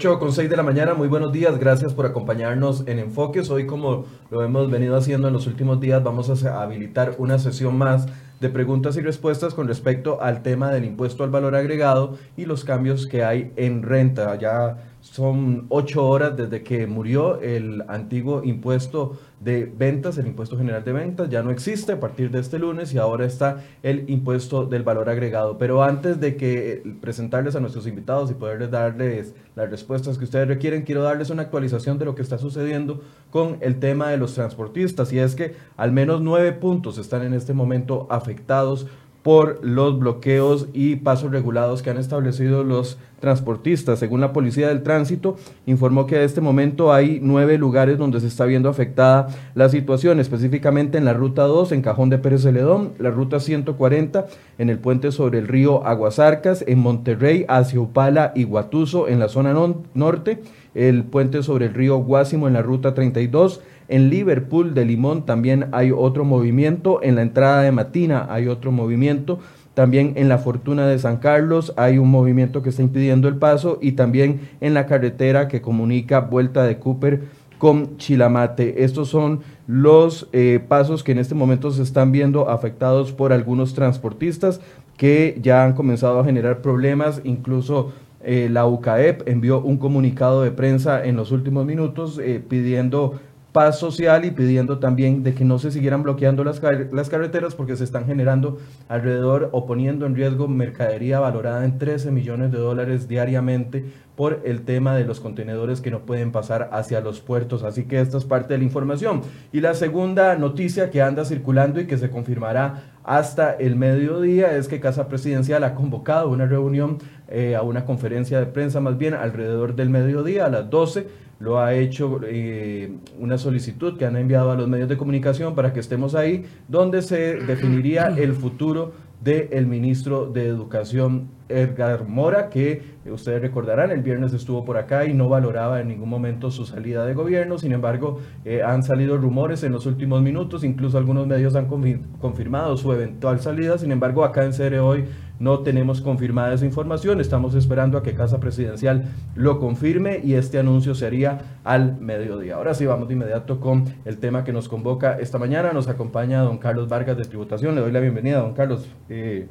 8 con 6 de la mañana, muy buenos días, gracias por acompañarnos en Enfoques. Hoy, como lo hemos venido haciendo en los últimos días, vamos a habilitar una sesión más de preguntas y respuestas con respecto al tema del impuesto al valor agregado y los cambios que hay en renta. Ya son ocho horas desde que murió el antiguo impuesto de ventas, el impuesto general de ventas, ya no existe a partir de este lunes y ahora está el impuesto del valor agregado. Pero antes de que presentarles a nuestros invitados y poderles darles las respuestas que ustedes requieren, quiero darles una actualización de lo que está sucediendo con el tema de los transportistas. Y es que al menos nueve puntos están en este momento afectados por los bloqueos y pasos regulados que han establecido los transportistas. Según la Policía del Tránsito, informó que a este momento hay nueve lugares donde se está viendo afectada la situación, específicamente en la Ruta 2, en Cajón de Pérez Celedón, la Ruta 140, en el puente sobre el río Aguasarcas, en Monterrey, hacia Upala y Guatuso, en la zona norte, el puente sobre el río Guásimo, en la Ruta 32, en Liverpool de Limón también hay otro movimiento. En la entrada de Matina hay otro movimiento. También en la Fortuna de San Carlos hay un movimiento que está impidiendo el paso y también en la carretera que comunica Vuelta de Cooper con Chilamate. Estos son los eh, pasos que en este momento se están viendo afectados por algunos transportistas que ya han comenzado a generar problemas, incluso eh, la UCAEP envió un comunicado de prensa en los últimos minutos eh, pidiendo paz social y pidiendo también de que no se siguieran bloqueando las, las carreteras porque se están generando alrededor o poniendo en riesgo mercadería valorada en 13 millones de dólares diariamente por el tema de los contenedores que no pueden pasar hacia los puertos. Así que esto es parte de la información. Y la segunda noticia que anda circulando y que se confirmará hasta el mediodía es que Casa Presidencial ha convocado una reunión, eh, a una conferencia de prensa más bien alrededor del mediodía a las 12 lo ha hecho eh, una solicitud que han enviado a los medios de comunicación para que estemos ahí, donde se definiría el futuro del ministro de Educación Edgar Mora, que ustedes recordarán, el viernes estuvo por acá y no valoraba en ningún momento su salida de gobierno. Sin embargo, eh, han salido rumores en los últimos minutos, incluso algunos medios han confirmado su eventual salida. Sin embargo, acá en Cere hoy no tenemos confirmada esa información. Estamos esperando a que Casa Presidencial lo confirme y este anuncio sería al mediodía. Ahora sí, vamos de inmediato con el tema que nos convoca esta mañana. Nos acompaña don Carlos Vargas de Tributación. Le doy la bienvenida, don Carlos. Eh,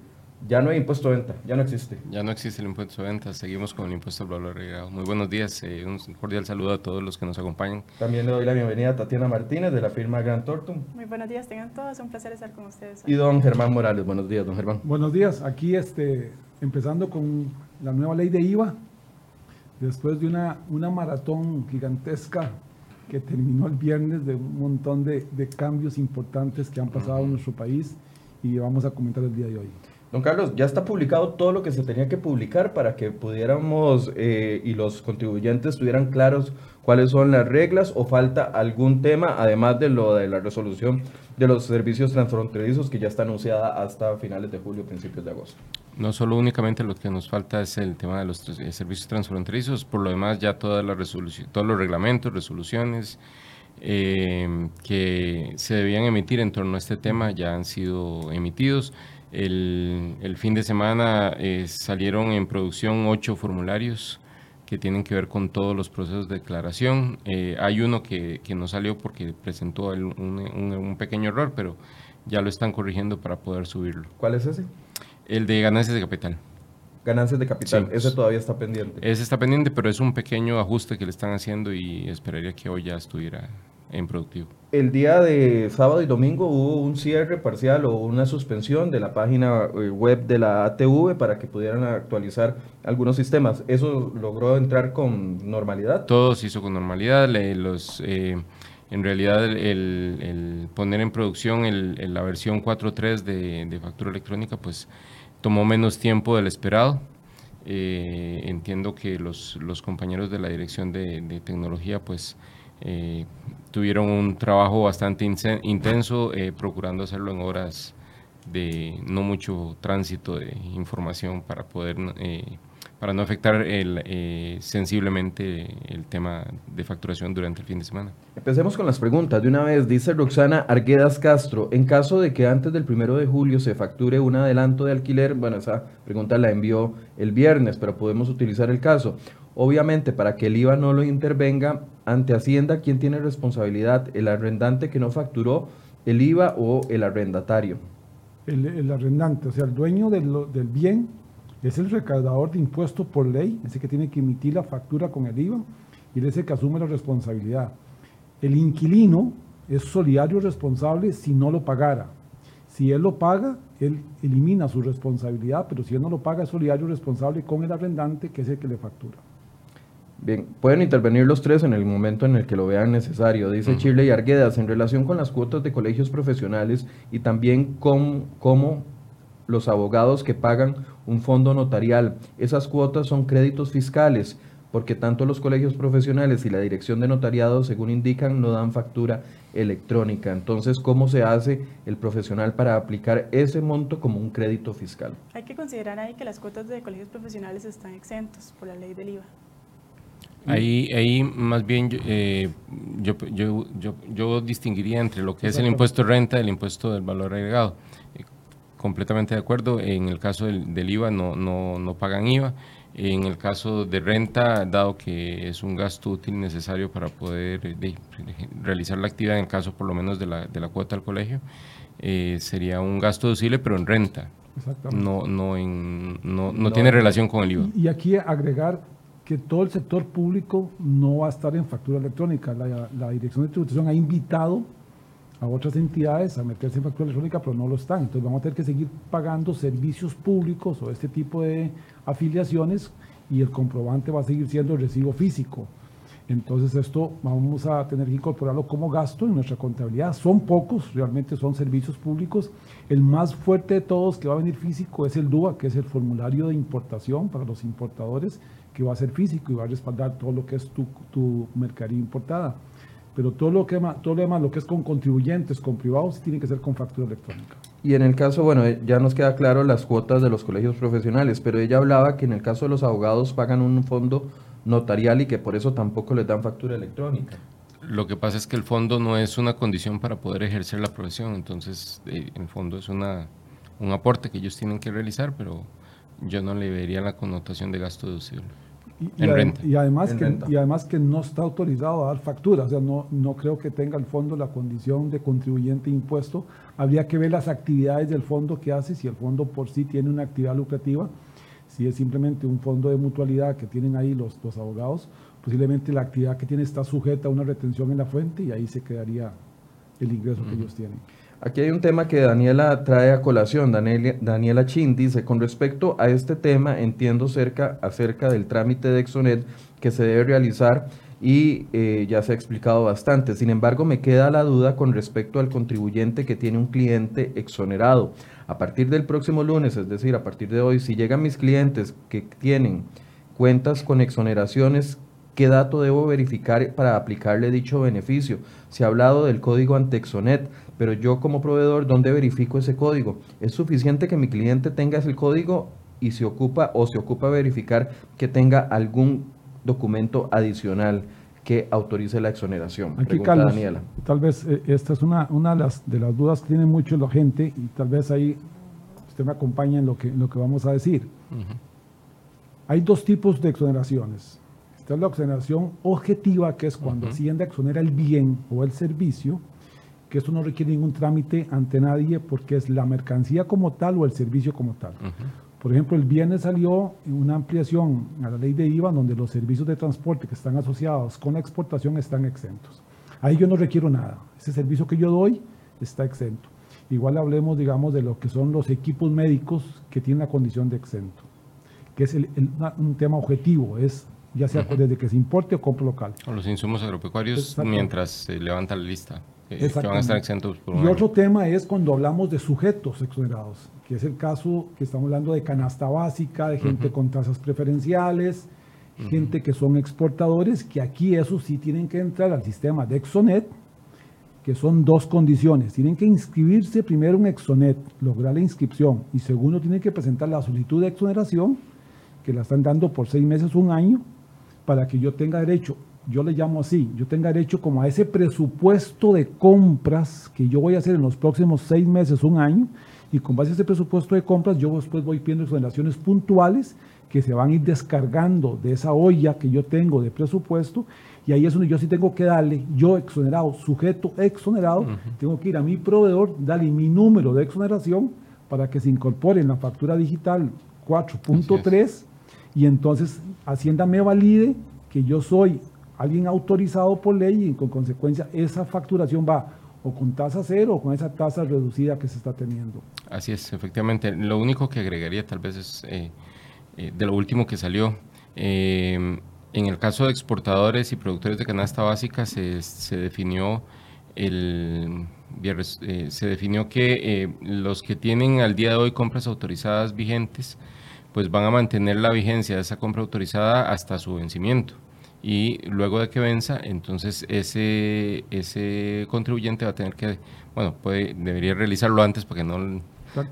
ya no hay impuesto de venta, ya no existe. Ya no existe el impuesto de venta, seguimos con el impuesto al valor agregado. Muy buenos días, eh, un cordial saludo a todos los que nos acompañan. También le doy la bienvenida a Tatiana Martínez de la firma Grand Tortum. Muy buenos días, tengan todos, un placer estar con ustedes. Y don Germán Morales, buenos días, don Germán. Buenos días, aquí este, empezando con la nueva ley de IVA, después de una, una maratón gigantesca que terminó el viernes de un montón de, de cambios importantes que han pasado en nuestro país y vamos a comentar el día de hoy. Don Carlos, ya está publicado todo lo que se tenía que publicar para que pudiéramos eh, y los contribuyentes tuvieran claros cuáles son las reglas o falta algún tema, además de lo de la resolución de los servicios transfronterizos que ya está anunciada hasta finales de julio, principios de agosto. No solo únicamente lo que nos falta es el tema de los eh, servicios transfronterizos, por lo demás ya toda la resolución, todos los reglamentos, resoluciones eh, que se debían emitir en torno a este tema ya han sido emitidos. El, fin de semana eh, salieron en producción ocho formularios que tienen que ver con todos los procesos de declaración. Eh, hay uno que, no salió porque presentó un, pequeño error, pero ya lo están corrigiendo para poder subirlo. ¿Cuál es ese? El de ganancias de capital. Ganancias de capital, ese todavía está pendiente. Ese está pendiente, pero es un pequeño ajuste que le están haciendo y esperaría que hoy ya estuviera en productivo. El día de sábado y domingo hubo un cierre parcial o una suspensión de la página eh, web de la ATV para que pudieran actualizar algunos sistemas. ¿Eso logró entrar con normalidad? Todo se hizo con normalidad. los, eh, en realidad el, poner en producción el, la versión 4.3 de, de factura electrónica pues tomó menos tiempo del esperado. Eh, entiendo que los, los, compañeros de la dirección de, de tecnología pues eh, tuvieron un trabajo bastante intenso eh, procurando hacerlo en horas de no mucho tránsito de información para poder eh, para no afectar el, eh, sensiblemente el tema de facturación durante el fin de semana. Empecemos con las preguntas. De una vez, dice Roxana Arguedas Castro, en caso de que antes del primero de julio se facture un adelanto de alquiler, bueno, esa pregunta la envió el viernes, pero podemos utilizar el caso. Obviamente, para que el IVA no lo intervenga, ante Hacienda, ¿quién tiene responsabilidad? ¿El arrendante que no facturó el IVA o el arrendatario? El, arrendante, o sea, el dueño del, bien es el recaudador de impuestos por ley, ese que tiene que emitir la factura con el IVA y ese que asume la responsabilidad. El inquilino es solidario responsable si no lo pagara. Si él lo paga, él elimina su responsabilidad, pero si él no lo paga, es solidario responsable con el arrendante, que es el que le factura. Bien, pueden intervenir los tres en el momento en el que lo vean necesario, dice Chile y Arguedas, en relación con las cuotas de colegios profesionales y también con cómo los abogados que pagan un fondo notarial. Esas cuotas son créditos fiscales, porque tanto los colegios profesionales y la dirección de notariado, según indican, no dan factura electrónica. Entonces, ¿cómo se hace el profesional para aplicar ese monto como un crédito fiscal? Hay que considerar ahí que las cuotas de colegios profesionales están exentos por la ley del IVA. Ahí, ahí más bien eh, yo, yo, yo, yo, distinguiría entre lo que es el impuesto de renta y el impuesto del valor agregado completamente de acuerdo. En el caso del, IVA no, no, no, pagan IVA. En el caso de renta, dado que es un gasto útil necesario para poder realizar la actividad, en el caso por lo menos de la, de la cuota al colegio, eh, sería un gasto deducible, pero en renta. No, no, en, no, no, tiene relación con el IVA. Y, aquí agregar que todo el sector público no va a estar en factura electrónica. La, Dirección de Tributación ha invitado a otras entidades a meterse en factura electrónica, pero no lo están. Entonces vamos a tener que seguir pagando servicios públicos o este tipo de afiliaciones y el comprobante va a seguir siendo el recibo físico. Entonces esto vamos a tener que incorporarlo como gasto en nuestra contabilidad. Son pocos, realmente son servicios públicos. El más fuerte de todos que va a venir físico es el DUA, que es el formulario de importación para los importadores, que va a ser físico y va a respaldar todo lo que es tu, tu mercadería importada pero todo lo, que, todo lo demás, lo que es con contribuyentes, con privados, tiene que ser con factura electrónica. Y en el caso, bueno, eh, ya nos queda claro las cuotas de los colegios profesionales, pero ella hablaba que en el caso de los abogados pagan un fondo notarial y que por eso tampoco les dan factura electrónica. Lo que pasa es que el fondo no es una condición para poder ejercer la profesión, entonces eh, en el fondo es una, un aporte que ellos tienen que realizar, pero yo no le vería la connotación de gasto deducible. Y, además que, y además que no está autorizado a dar factura, o sea, no, no creo que tenga el fondo la condición de contribuyente impuesto. Habría que ver las actividades del fondo que hace, si el fondo por sí tiene una actividad lucrativa, si es simplemente un fondo de mutualidad que tienen ahí los, los abogados, posiblemente la actividad que tiene está sujeta a una retención en la fuente y ahí se quedaría el ingreso que ellos tienen. Aquí hay un tema que Daniela trae a colación. Daniela, Chin dice, con respecto a este tema, entiendo cerca, acerca del trámite de Exonet que se debe realizar y eh, ya se ha explicado bastante. Sin embargo, me queda la duda con respecto al contribuyente que tiene un cliente exonerado. A partir del próximo lunes, es decir, a partir de hoy, si llegan mis clientes que tienen cuentas con exoneraciones, ¿qué dato debo verificar para aplicarle dicho beneficio? Se ha hablado del código Antexonet pero yo como proveedor, ¿dónde verifico ese código? Es suficiente que mi cliente tenga ese código y se ocupa o se ocupa verificar que tenga algún documento adicional que autorice la exoneración. Aquí, Carlos, Daniela. tal vez eh, esta es una, una de, las, de las dudas que tiene mucho la gente y tal vez ahí usted me acompaña en lo que, lo que vamos a decir. Hay dos tipos de exoneraciones. Esta es la exoneración objetiva, que es cuando Hacienda exonera el bien o el servicio, que esto no requiere ningún trámite ante nadie porque es la mercancía como tal o el servicio como tal. Por ejemplo, el viernes salió una ampliación a la ley de IVA donde los servicios de transporte que están asociados con la exportación están exentos. Ahí yo no requiero nada. Ese servicio que yo doy está exento. Igual hablemos, digamos, de lo que son los equipos médicos que tienen la condición de exento, que es un tema objetivo, es ya sea desde que se importe o compro local. O los insumos agropecuarios mientras se levanta la lista que van a estar exentos por Y otro tema es cuando hablamos de sujetos exonerados, que es el caso que estamos hablando de canasta básica, de gente con tasas preferenciales, gente que son exportadores, que aquí eso sí tienen que entrar al sistema de Exonet, que son dos condiciones. Tienen que inscribirse primero en Exonet, lograr la inscripción, y segundo, tienen que presentar la solicitud de exoneración que la están dando por seis meses, un año, para que yo tenga derecho, yo le llamo así, yo tenga derecho como a ese presupuesto de compras que yo voy a hacer en los próximos seis meses, un año, y con base a ese presupuesto de compras yo después voy pidiendo exoneraciones puntuales que se van a ir descargando de esa olla que yo tengo de presupuesto y ahí es donde yo sí tengo que darle, yo exonerado, sujeto exonerado, tengo que ir a mi proveedor, darle mi número de exoneración para que se incorpore en la factura digital 4.3 y entonces Hacienda me valide que yo soy alguien autorizado por ley y con consecuencia esa facturación va o con tasa cero o con esa tasa reducida que se está teniendo. Así es, efectivamente. Lo único que agregaría tal vez es eh, eh, de lo último que salió. Eh, en el caso de exportadores y productores de canasta básica se, se definió el se definió que los que tienen al día de hoy compras autorizadas vigentes pues van a mantener la vigencia de esa compra autorizada hasta su vencimiento. Y luego de que venza, entonces ese, ese contribuyente va a tener que, bueno, puede, debería realizarlo antes porque no, no,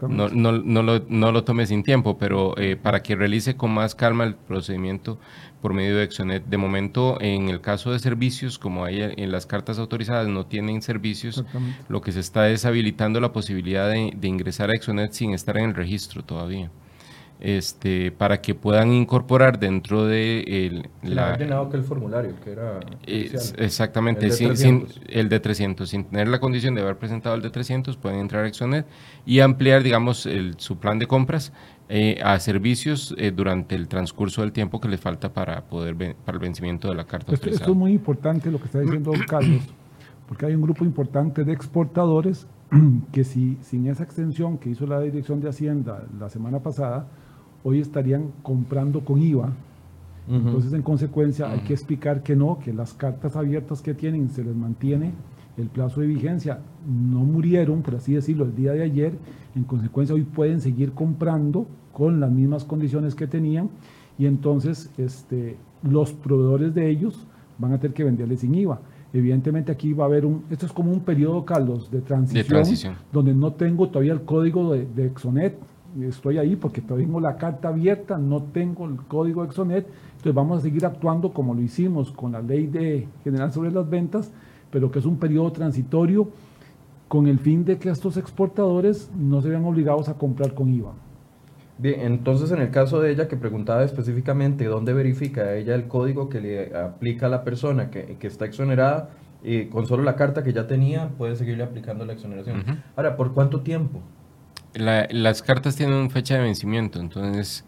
no, no, lo, no lo tome sin tiempo, pero eh, para que realice con más calma el procedimiento por medio de Exonet. De momento, en el caso de servicios, como hay en las cartas autorizadas no tienen servicios, lo que se está es habilitando la posibilidad de, de ingresar a Exonet sin estar en el registro todavía este, para que puedan incorporar dentro de el, la... llenado que el formulario, que era... exactamente, el de, sin, el de 300. Sin tener la condición de haber presentado el de 300, pueden entrar a Exonet y ampliar, digamos, el, su plan de compras eh, a servicios eh, durante el transcurso del tiempo que les falta para poder para el vencimiento de la carta esto, esto es muy importante lo que está diciendo Carlos, porque hay un grupo importante de exportadores que si sin esa extensión que hizo la Dirección de Hacienda la semana pasada, hoy estarían comprando con IVA. Entonces, en consecuencia, hay que explicar que no, que las cartas abiertas que tienen se les mantiene el plazo de vigencia. No murieron, por así decirlo, el día de ayer. En consecuencia, hoy pueden seguir comprando con las mismas condiciones que tenían. Y entonces, este, los proveedores de ellos van a tener que venderles sin IVA. Evidentemente aquí va a haber un, esto es como un periodo, Carlos, de transición, donde no tengo todavía el código de, de Exonet, estoy ahí porque tengo la carta abierta, no tengo el código Exonet, entonces vamos a seguir actuando como lo hicimos con la ley de general sobre las ventas, pero que es un periodo transitorio con el fin de que estos exportadores no se vean obligados a comprar con IVA. Bien, entonces en el caso de ella que preguntaba específicamente dónde verifica ella el código que le aplica a la persona que, que está exonerada, y con solo la carta que ya tenía puede seguirle aplicando la exoneración. Ahora, ¿por cuánto tiempo? Las cartas tienen fecha de vencimiento, entonces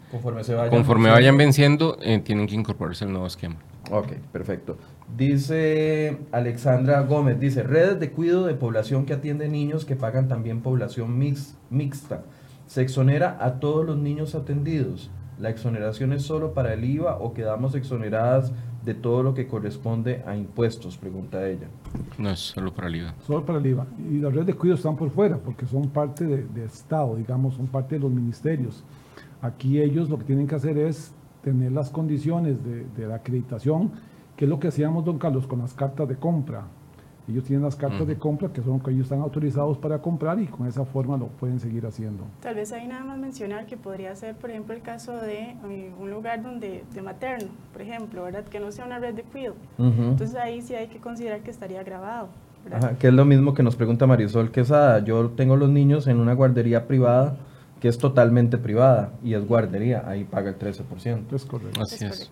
conforme, vayan, venciendo, eh, tienen que incorporarse al nuevo esquema. Ok, perfecto. Dice Alexandra Gómez, dice, redes de cuidado de población que atiende niños que pagan también población mix, mixta. Se exonera a todos los niños atendidos. ¿La exoneración es solo para el IVA o quedamos exoneradas de todo lo que corresponde a impuestos? Pregunta ella. No, es solo para el IVA. Solo para el IVA. Y las redes de cuidado están por fuera porque son parte de, Estado, digamos, son parte de los ministerios. Aquí ellos lo que tienen que hacer es tener las condiciones de, de la acreditación, que es lo que hacíamos, don Carlos, con las cartas de compra ellos tienen las cartas de compra que son que ellos están autorizados para comprar y con esa forma lo pueden seguir haciendo. Tal vez ahí nada más mencionar que podría ser, por ejemplo, el caso de eh, un lugar donde de materno, por ejemplo, ¿verdad? Que no sea una red de cuidado. Entonces ahí sí hay que considerar que estaría grabado. Ajá, que es lo mismo que nos pregunta Marisol Quesada. Yo tengo los niños en una guardería privada que es totalmente privada y es guardería, ahí paga el 13%. Es correcto. Así es.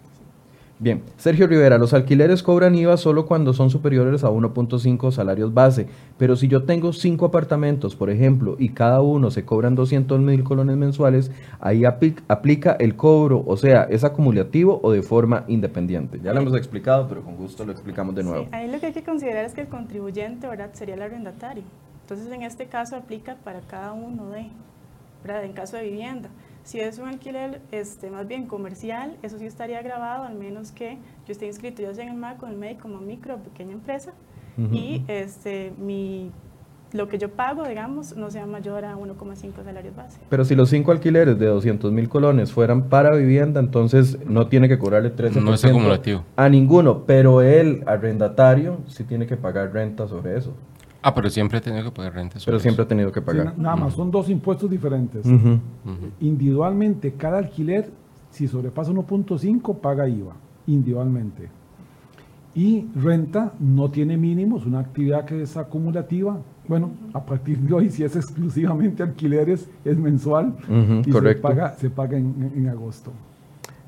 Bien, Sergio Rivera, los alquileres cobran IVA solo cuando son superiores a 1.5 salarios base, pero si yo tengo cinco apartamentos, por ejemplo, y cada uno se cobran 200 mil colones mensuales, ahí aplica el cobro, o sea, ¿es acumulativo o de forma independiente? Ya lo hemos explicado, pero con gusto lo explicamos de nuevo. ahí lo que hay que considerar es que el contribuyente, ¿verdad?, sería el arrendatario. Entonces, en este caso aplica para cada uno de, ¿verdad?, en caso de vivienda. Si es un alquiler este, más bien comercial, eso sí estaría grabado, al menos que yo esté inscrito ya sea en el MAC o en el MEI como micro o pequeña empresa y este, mi, lo que yo pago, digamos, no sea mayor a 1,5 salarios base. Pero si los cinco alquileres de 200 mil colones fueran para vivienda, entonces no tiene que cobrarle 13% no es acumulativo. a ninguno, pero el arrendatario sí tiene que pagar renta sobre eso. Ah, pero siempre ha tenido que pagar renta. Pero siempre ha tenido que pagar. nada más, son dos impuestos diferentes. Individualmente, cada alquiler Si sobrepasa 1.5, paga IVA individualmente. Y renta no tiene mínimos, una actividad que es acumulativa. Bueno, a partir de hoy, si es exclusivamente alquileres, es mensual y se paga, se paga en, agosto.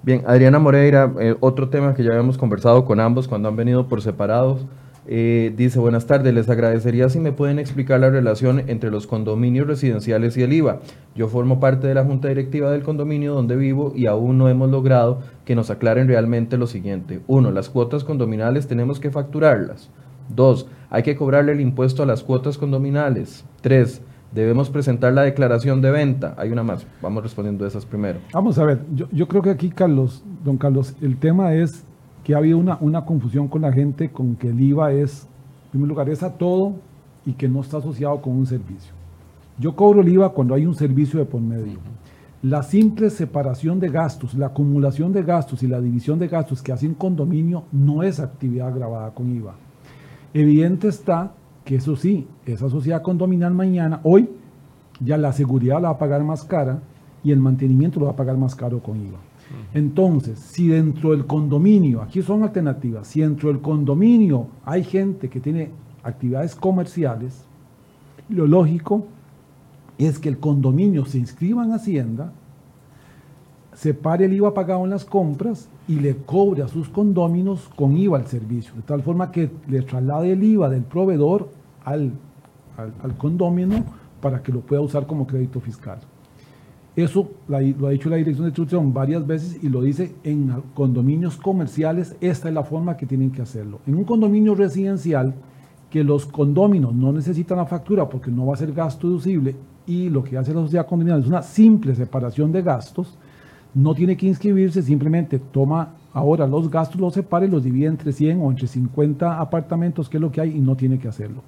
Bien, Adriana Moreira, eh, otro tema que ya habíamos conversado con ambos cuando han venido por separados. Eh, dice, buenas tardes, les agradecería si me pueden explicar la relación entre los condominios residenciales y el IVA. Yo formo parte de la junta directiva del condominio donde vivo y aún no hemos logrado que nos aclaren realmente lo siguiente. Uno, las cuotas condominales tenemos que facturarlas. Dos, hay que cobrarle el impuesto a las cuotas condominales. Tres, debemos presentar la declaración de venta. Hay una más, vamos respondiendo esas primero. Vamos a ver, yo, yo creo que aquí, Carlos, don Carlos, el tema es que ha habido una, una confusión con la gente con que el IVA es, en primer lugar, es a todo y que no está asociado con un servicio. Yo cobro el IVA cuando hay un servicio de por medio. La simple separación de gastos, la acumulación de gastos y la división de gastos que hace un condominio no es actividad grabada con IVA. Evidente está que eso sí, esa sociedad condominal mañana, hoy, ya la seguridad la va a pagar más cara y el mantenimiento lo va a pagar más caro con IVA. Entonces, si dentro del condominio, aquí son alternativas, si dentro del condominio hay gente que tiene actividades comerciales, lo lógico es que el condominio se inscriba en Hacienda, separe el IVA pagado en las compras y le cobre a sus condóminos con IVA al servicio, de tal forma que le traslade el IVA del proveedor al, al, al para que lo pueda usar como crédito fiscal. Eso lo ha dicho la Dirección de Distribución varias veces y lo dice en condominios comerciales, esta es la forma que tienen que hacerlo. En un condominio residencial, que los condóminos no necesitan la factura porque no va a ser gasto deducible y lo que hace la sociedad condominial es una simple separación de gastos, no tiene que inscribirse, simplemente toma ahora los gastos, los separa y los divide entre 100 o entre 50 apartamentos, que es lo que hay, y no tiene que hacerlo.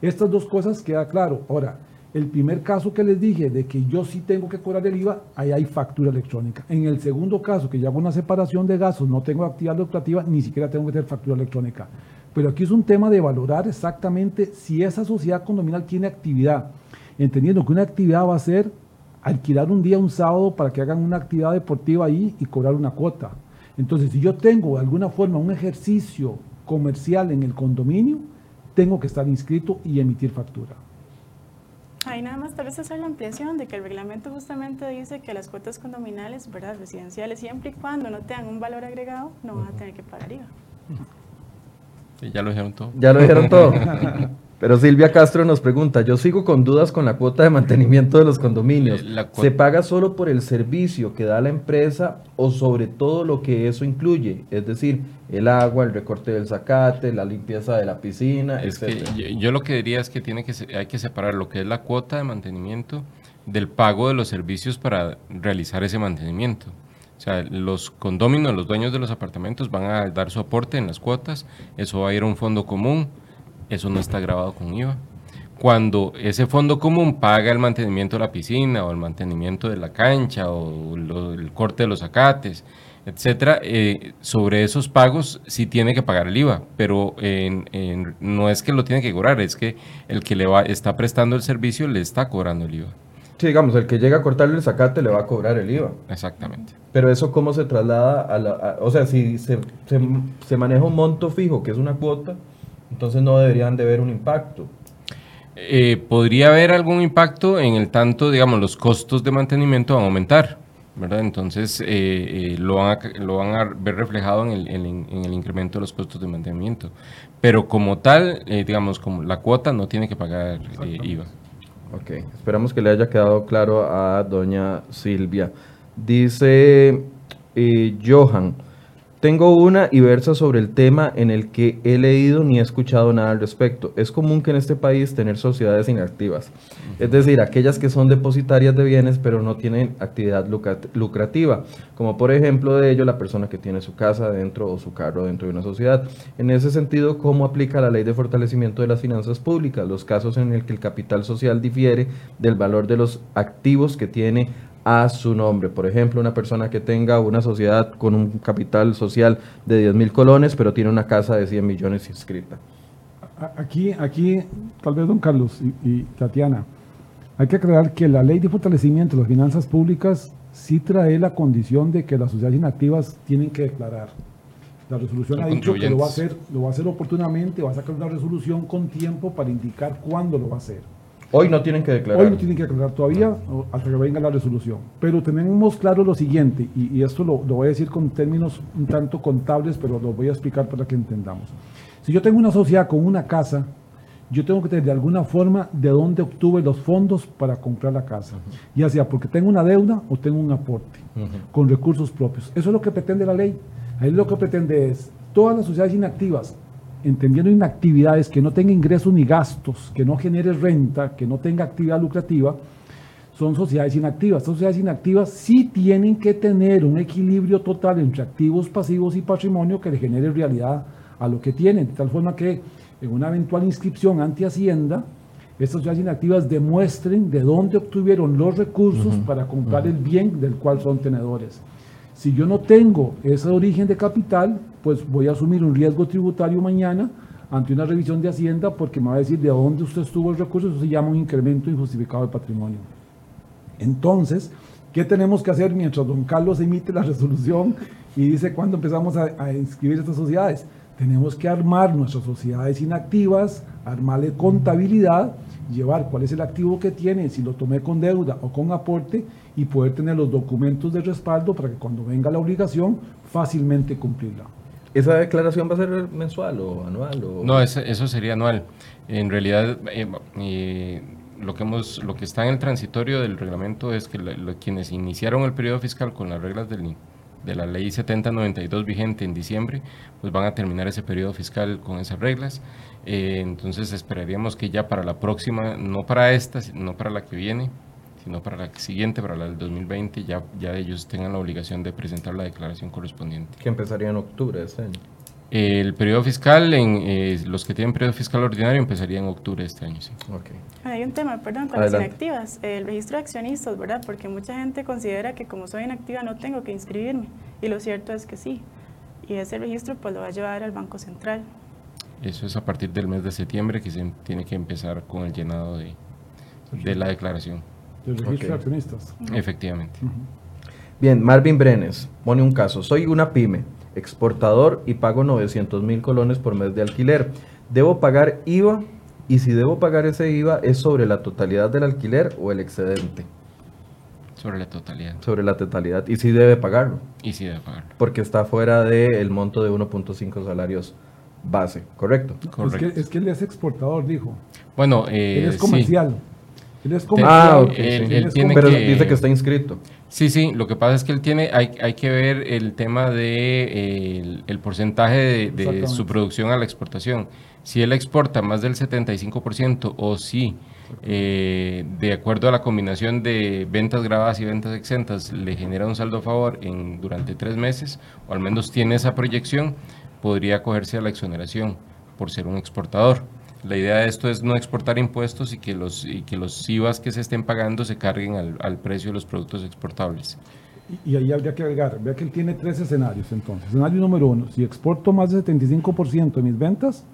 Estas dos cosas queda claro. Ahora, el primer caso que les dije de que yo sí tengo que cobrar el IVA, ahí hay factura electrónica. En el segundo caso, que yo hago una separación de gastos, no tengo actividad lucrativa, ni siquiera tengo que tener factura electrónica. Pero aquí es un tema de valorar exactamente si esa sociedad condominal tiene actividad, entendiendo que una actividad va a ser alquilar un día, un sábado, para que hagan una actividad deportiva ahí y cobrar una cuota. Entonces, si yo tengo de alguna forma un ejercicio comercial en el condominio, tengo que estar inscrito y emitir factura. Ahí nada más tal vez hacer la ampliación de que el reglamento justamente dice que las cuotas condominales, ¿verdad? residenciales, siempre y cuando no tengan un valor agregado, no van a tener que pagar IVA. ya lo dijeron todo. Ya lo dijeron todo. Pero Silvia Castro nos pregunta, yo sigo con dudas con la cuota de mantenimiento de los condominios. ¿Se paga solo por el servicio que da la empresa o sobre todo lo que eso incluye? Es decir, el agua, el recorte del zacate, la limpieza de la piscina, es Que yo, lo que diría es que, tiene que hay que separar lo que es la cuota de mantenimiento del pago de los servicios para realizar ese mantenimiento. O sea, los condóminos, los dueños de los apartamentos van a dar su aporte en las cuotas, eso va a ir a un fondo común eso no está grabado con IVA. Cuando ese fondo común paga el mantenimiento de la piscina o el mantenimiento de la cancha o el corte de los acates, etcétera, eh, sobre esos pagos sí tiene que pagar el IVA, pero no es que lo tiene que cobrar, es que el que le va, está prestando el servicio le está cobrando el IVA. Sí, digamos, el que llega a cortarle el zacate le va a cobrar el IVA. Exactamente. Pero eso cómo se traslada a la... o sea, si se, se maneja un monto fijo, que es una cuota, entonces no deberían de ver un impacto. Eh, podría haber algún impacto en el tanto, digamos, los costos de mantenimiento van a aumentar, ¿verdad? Entonces eh, eh, lo, van a, lo van a ver reflejado en el, en, el, incremento de los costos de mantenimiento. Pero como tal, digamos, como la cuota no tiene que pagar IVA. Ok, esperamos que le haya quedado claro a doña Silvia. Dice Johan. Tengo una y versa sobre el tema en el que he leído ni he escuchado nada al respecto. Es común que en este país tener sociedades inactivas, es decir, aquellas que son depositarias de bienes pero no tienen actividad lucrativa, como por ejemplo de ello la persona que tiene su casa dentro o su carro dentro de una sociedad. En ese sentido, ¿cómo aplica la ley de fortalecimiento de las finanzas públicas? Los casos en el que el capital social difiere del valor de los activos que tiene a su nombre. Por ejemplo, una persona que tenga una sociedad con un capital social de 10 mil colones, pero tiene una casa de 100 millones inscrita. Aquí, aquí tal vez don Carlos y, Tatiana, hay que aclarar que la ley de fortalecimiento de las finanzas públicas sí trae la condición de que las sociedades inactivas tienen que declarar. La resolución ha dicho que lo va a hacer, lo va a hacer oportunamente, va a sacar una resolución con tiempo para indicar cuándo lo va a hacer. Hoy no tienen que declarar. Hoy no tienen que declarar todavía o hasta que venga la resolución. Pero tenemos claro lo siguiente, y, y esto lo, lo voy a decir con términos un tanto contables, pero lo voy a explicar para que entendamos. Si yo tengo una sociedad con una casa, yo tengo que tener de alguna forma de dónde obtuve los fondos para comprar la casa, ya sea porque tengo una deuda o tengo un aporte con recursos propios. Eso es lo que pretende la ley. Ahí lo que pretende es todas las sociedades inactivas, entendiendo inactividades que no tenga ingresos ni gastos, que no genere renta, que no tenga actividad lucrativa, son sociedades inactivas. Estas sociedades inactivas sí tienen que tener un equilibrio total entre activos, pasivos y patrimonio que le genere realidad a lo que tienen, de tal forma que en una eventual inscripción ante Hacienda, estas sociedades inactivas demuestren de dónde obtuvieron los recursos para comprar el bien del cual son tenedores. Si yo no tengo ese origen de capital, pues voy a asumir un riesgo tributario mañana ante una revisión de Hacienda porque me va a decir de dónde usted estuvo el recurso, eso se llama un incremento injustificado de patrimonio. Entonces, ¿qué tenemos que hacer mientras don Carlos emite la resolución y dice cuándo empezamos a, a inscribir estas sociedades? Tenemos que armar nuestras sociedades inactivas, armarle contabilidad, llevar cuál es el activo que tiene, si lo tomé con deuda o con aporte y poder tener los documentos de respaldo para que cuando venga la obligación fácilmente cumplirla. ¿Esa declaración va a ser mensual o anual? O... No, eso sería anual. En realidad, eh, eh, lo, que hemos, lo que está en el transitorio del reglamento es que la- la- quienes iniciaron el periodo fiscal con las reglas del, de la ley 7092 vigente en diciembre, pues van a terminar ese periodo fiscal con esas reglas. Eh, entonces esperaríamos que ya para la próxima, no para esta, no para la que viene, sino para la siguiente, para la del 2020, ya, ya ellos tengan la obligación de presentar la declaración correspondiente. Que empezaría en octubre de este año. El periodo fiscal, en eh, los que tienen periodo fiscal ordinario, empezaría en octubre de este año, sí. Ok. Hay un tema, perdón, con Adelante. las inactivas, el registro de accionistas, ¿verdad? Porque mucha gente considera que como soy inactiva no tengo que inscribirme. Y lo cierto es que sí. Y ese registro pues lo va a llevar al Banco Central. Eso es a partir del mes de septiembre que se tiene que empezar con el llenado de, de la declaración. Del registro de accionistas. Efectivamente. Bien, Marvin Brenes pone un caso. Soy una pyme, exportador y pago 900 mil colones por mes de alquiler. ¿Debo pagar IVA? Y si debo pagar ese IVA, ¿es sobre la totalidad del alquiler o el excedente? Sobre la totalidad. Sobre la totalidad. Y si debe pagarlo, Y sí debe pagarlo. porque está fuera del monto de 1.5 salarios base, ¿correcto? Es Correcto. que, es que él es exportador, dijo. Bueno, eh, él es sí. comercial. Es Ah, comercial. ok, Él- sí. él tiene Pero que- dice que está inscrito. Sí, sí, lo que pasa es que él tiene, hay, hay que ver el tema de eh, el, el porcentaje de, su producción a la exportación. Si él exporta más del 75% o si eh, de acuerdo a la combinación de ventas grabadas y ventas exentas le genera un saldo a favor en, durante tres meses, o al menos tiene esa proyección, podría acogerse a la exoneración por ser un exportador. La idea de esto es no exportar impuestos y que los, y que los IVAs que se estén pagando se carguen al, al precio de los productos exportables. Y, y ahí habría que agregar, vea que él tiene tres escenarios entonces. Escenario número uno, si exporto más del 75% de mis ventas,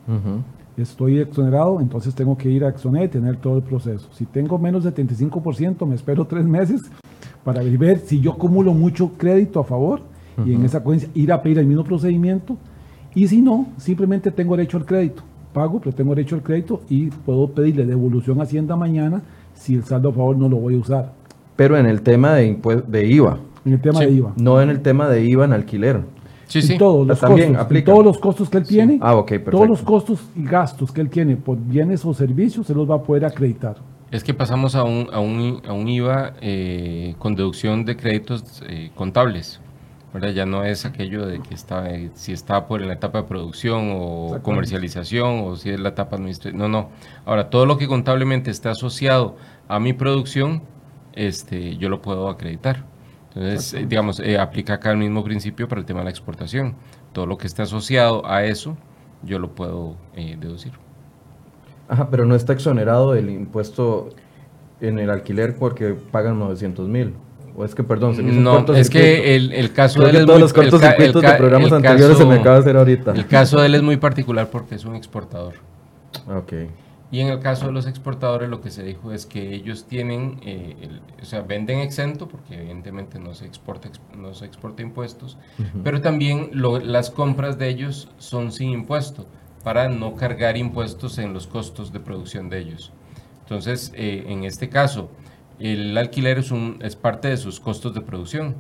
estoy exonerado, entonces tengo que ir a Exonet y tener todo el proceso. Si tengo menos del 75%, me espero tres meses para ver si yo acumulo mucho crédito a favor y en esa cuenta ir a pedir el mismo procedimiento. Y si no, simplemente tengo derecho al crédito. Pago, pero tengo derecho al crédito y puedo pedirle devolución a Hacienda mañana si el saldo a favor no lo voy a usar. Pero en el tema de, de IVA, En el tema Sí. de IVA. no en el tema de IVA en alquiler. Sí, En sí. todos los También costos, en todos los costos que él tiene, Ah, ok, perfecto. todos los costos y gastos que él tiene por bienes o servicios, se los va a poder acreditar. Es que pasamos a un, a un, a un IVA eh, con deducción de créditos eh, contables. ¿Verdad? Ya no es aquello de que está, eh, si está por la etapa de producción o comercialización o si es la etapa administrativa. No, no. Ahora, todo lo que contablemente está asociado a mi producción, este, yo lo puedo acreditar. Entonces, eh, digamos, eh, aplica acá el mismo principio para el tema de la exportación. Todo lo que esté asociado a eso, yo lo puedo deducir. Ajá, pero no está exonerado del impuesto en el alquiler porque pagan 900 mil. O es que, perdón, se No, es que el, el caso Creo de él es todos muy- los el el cortocircuitos de programas el anteriores se me caso- acaba de hacer ahorita. El caso de él es muy particular porque es un exportador. Ok. Y en el caso de los exportadores lo que se dijo es que ellos tienen, eh, o sea, venden exento porque evidentemente no se exporta, no se exporta impuestos, pero también las compras de ellos son sin impuesto para no cargar impuestos en los costos de producción de ellos. Entonces, eh, en este caso, el alquiler es, un, es parte de sus costos de producción.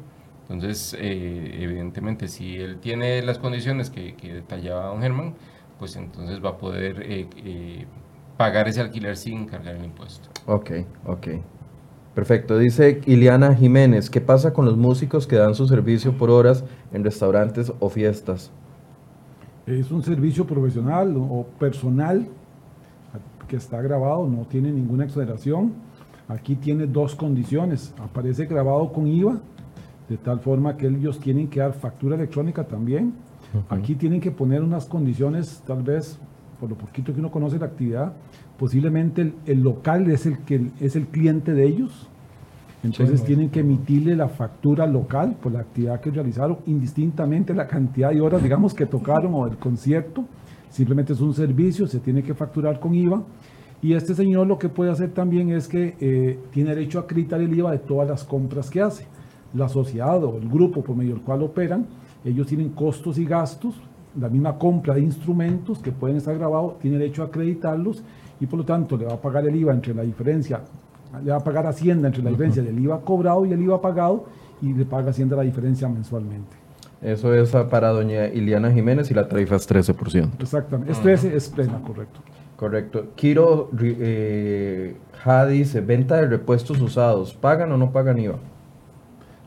Entonces, eh, evidentemente, si él tiene las condiciones que, que, detallaba don Germán, pues entonces va a poder eh, pagar ese alquiler sin cargar el impuesto. Ok, ok. Perfecto. Dice Iliana Jiménez, ¿qué pasa con los músicos que dan su servicio por horas en restaurantes o fiestas? Es un servicio profesional o personal que está grabado, no tiene ninguna exoneración. Aquí tiene dos condiciones. Aparece grabado con IVA, de tal forma que ellos tienen que dar factura electrónica también. Aquí tienen que poner unas condiciones, tal vez, por lo poquito que uno conoce la actividad, posiblemente el, local es el, que, es el cliente de ellos. Entonces tienen que emitirle la factura local por la actividad que realizaron, indistintamente la cantidad de horas, digamos, que tocaron o el concierto. Simplemente es un servicio, se tiene que facturar con IVA. Y este señor lo que puede hacer también es que eh, tiene derecho a acreditar el IVA de todas las compras que hace. La sociedad o el grupo por medio del cual operan, ellos tienen costos y gastos, la misma compra de instrumentos que pueden estar grabados, tiene derecho a acreditarlos y por lo tanto le va a pagar el IVA entre la diferencia le va a pagar Hacienda entre la diferencia del IVA cobrado y el IVA pagado y le paga Hacienda la diferencia mensualmente. Eso es para doña Iliana Jiménez y la tarifa es 13%. Exactamente, es 13, es plena, correcto. Correcto. Kiro eh, dice, venta de repuestos usados, ¿pagan o no pagan IVA?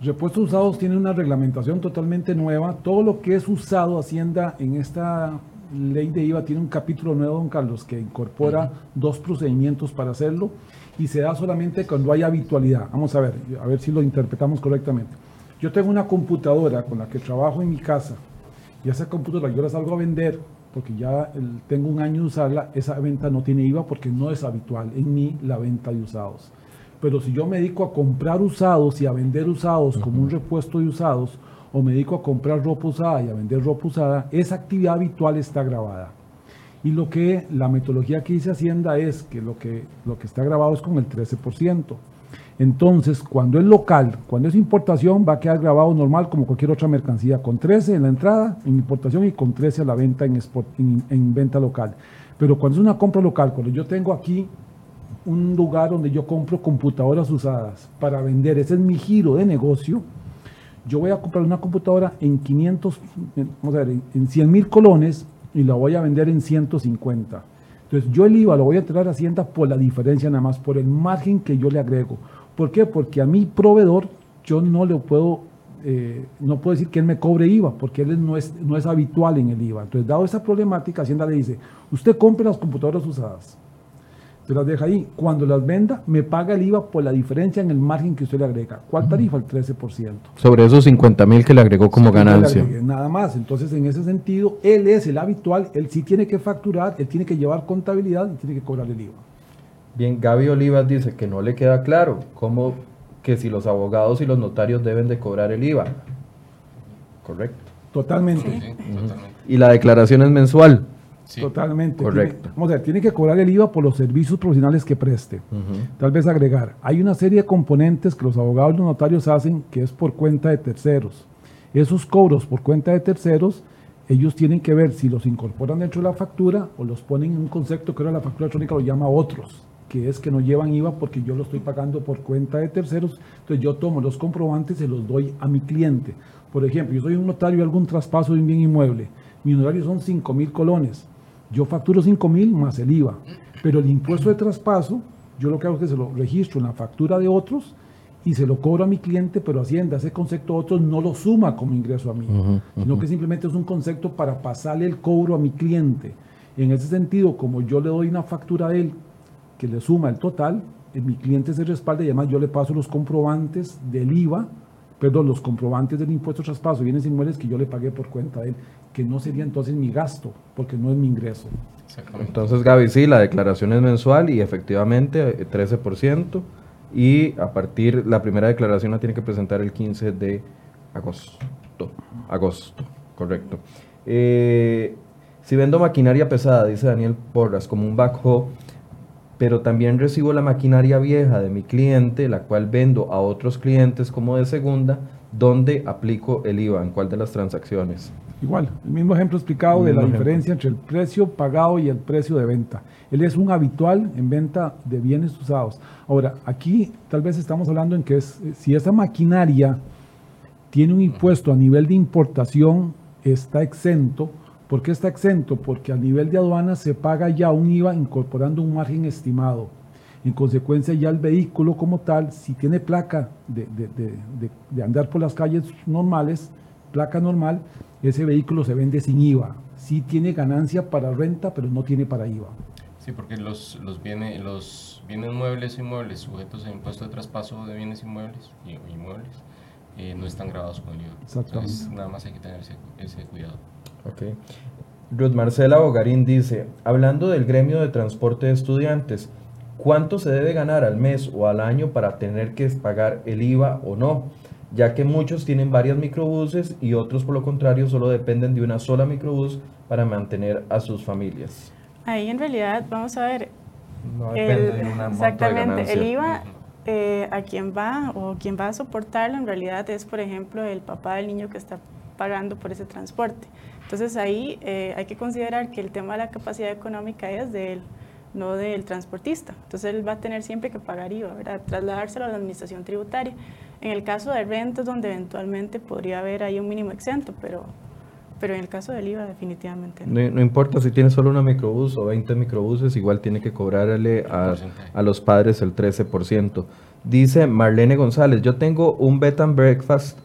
Repuestos usados tiene una reglamentación totalmente nueva. Todo lo que es usado Hacienda en esta ley de IVA tiene un capítulo nuevo, don Carlos, que incorpora dos procedimientos para hacerlo y se da solamente cuando hay habitualidad. Vamos a ver, a ver si lo interpretamos correctamente. Yo tengo una computadora con la que trabajo en mi casa y esa computadora yo la salgo a vender porque ya tengo un año de usarla, esa venta no tiene IVA porque no es habitual en mí la venta de usados. Pero si yo me dedico a comprar usados y a vender usados como un repuesto de usados, o me dedico a comprar ropa usada y a vender ropa usada, esa actividad habitual está grabada. Y lo que la metodología que dice Hacienda es que lo que, lo que está grabado es con el 13%. Entonces, cuando es local, cuando es importación, va a quedar grabado normal como cualquier otra mercancía, con 13 en la entrada, en importación y con 13 a la venta en, en, venta local. Pero cuando es una compra local, cuando yo tengo aquí un lugar donde yo compro computadoras usadas para vender, ese es mi giro de negocio, yo voy a comprar una computadora en 500, vamos a ver, en 100 mil colones y la voy a vender en 150. Entonces yo el IVA lo voy a traer a Hacienda por la diferencia nada más, por el margen que yo le agrego. ¿Por qué? Porque a mi proveedor yo no le puedo, eh, no puedo decir que él me cobre IVA, porque él no es, no es habitual en el IVA. Entonces, dado esa problemática, Hacienda le dice, usted compre las computadoras usadas se las deja ahí. Cuando las venda, me paga el IVA por la diferencia en el margen que usted le agrega. ¿Cuál tarifa? El 13%. Sobre esos 50 mil que le agregó como ganancia. nada más. Entonces, en ese sentido, él es el habitual, él sí tiene que facturar, él tiene que llevar contabilidad y tiene que cobrar el IVA. Bien, Gaby Olivas dice que no le queda claro cómo que si los abogados y los notarios deben de cobrar el IVA. Correcto. Totalmente. totalmente. Y la declaración es mensual. Totalmente. Correcto. Tiene, vamos a ver, tiene que cobrar el IVA por los servicios profesionales que preste. Tal vez agregar, hay una serie de componentes que los abogados y los notarios hacen que es por cuenta de terceros. Esos cobros por cuenta de terceros, ellos tienen que ver si los incorporan dentro de la factura o los ponen en un concepto que ahora la factura electrónica lo llama otros, que es que no llevan IVA porque yo lo estoy pagando por cuenta de terceros. Entonces yo tomo los comprobantes y se los doy a mi cliente. Por ejemplo, yo soy un notario de algún traspaso de un bien inmueble. Mi honorario son 5 mil colones yo facturo 5 mil más el IVA, pero el impuesto de traspaso, yo lo que hago es que se lo registro en la factura de otros y se lo cobro a mi cliente, pero Hacienda, ese concepto de otros no lo suma como ingreso a mí, sino que simplemente es un concepto para pasarle el cobro a mi cliente. En ese sentido, como yo le doy una factura a él que le suma el total, eh, mi cliente se respalda y además yo le paso los comprobantes del IVA, perdón, los comprobantes del impuesto de traspaso, bienes inmuebles que yo le pagué por cuenta de él que no sería entonces mi gasto, porque no es mi ingreso. Entonces, Gaby, sí, la declaración es mensual y efectivamente 13%, eh, y a partir, la primera declaración la tiene que presentar el 15 de agosto. Agosto, correcto. Eh, si vendo maquinaria pesada, dice Daniel Porras, como un backhoe, pero también recibo la maquinaria vieja de mi cliente, la cual vendo a otros clientes como de segunda, ¿dónde aplico el IVA? ¿En cuál de las transacciones? Igual, el mismo ejemplo explicado de la diferencia entre el precio pagado y el precio de venta. Él es un habitual en venta de bienes usados. Ahora, aquí tal vez estamos hablando en que es, si esa maquinaria tiene un impuesto a nivel de importación, está exento. ¿Por qué está exento? Porque a nivel de aduana se paga ya un IVA incorporando un margen estimado. En consecuencia, ya el vehículo como tal, si tiene placa de, de andar por las calles normales, placa normal, ese vehículo se vende sin IVA. Sí tiene ganancia para renta, pero no tiene para IVA. Sí, porque los, los, bienes, los bienes muebles e inmuebles sujetos a impuesto de traspaso de bienes inmuebles inmuebles eh, no están grabados con el IVA. Exactamente. Entonces, nada más hay que tener ese, ese cuidado. Ok. Ruth Marcela Bogarín dice, hablando del gremio de transporte de estudiantes, ¿cuánto se debe ganar al mes o al año para tener que pagar el IVA o no? Ya que muchos tienen varias microbuses y otros por lo contrario solo dependen de una sola microbús para mantener a sus familias. Ahí en realidad vamos a ver. No depende de una Exactamente, el IVA eh, a quien va o quien va a soportarlo en realidad es, por ejemplo, el papá del niño que está pagando por ese transporte. Entonces ahí eh, hay que considerar que el tema de la capacidad económica es de él, no del transportista. Entonces él va a tener siempre que pagar IVA, ¿verdad? trasladárselo a la administración tributaria. En el caso de rentas, donde eventualmente podría haber ahí un mínimo exento, pero pero en el caso del IVA definitivamente no. no. importa si tiene solo una microbús o 20 microbuses, igual tiene que cobrarle a, a, los padres el 13%. Dice Marlene González, yo tengo un bed and breakfast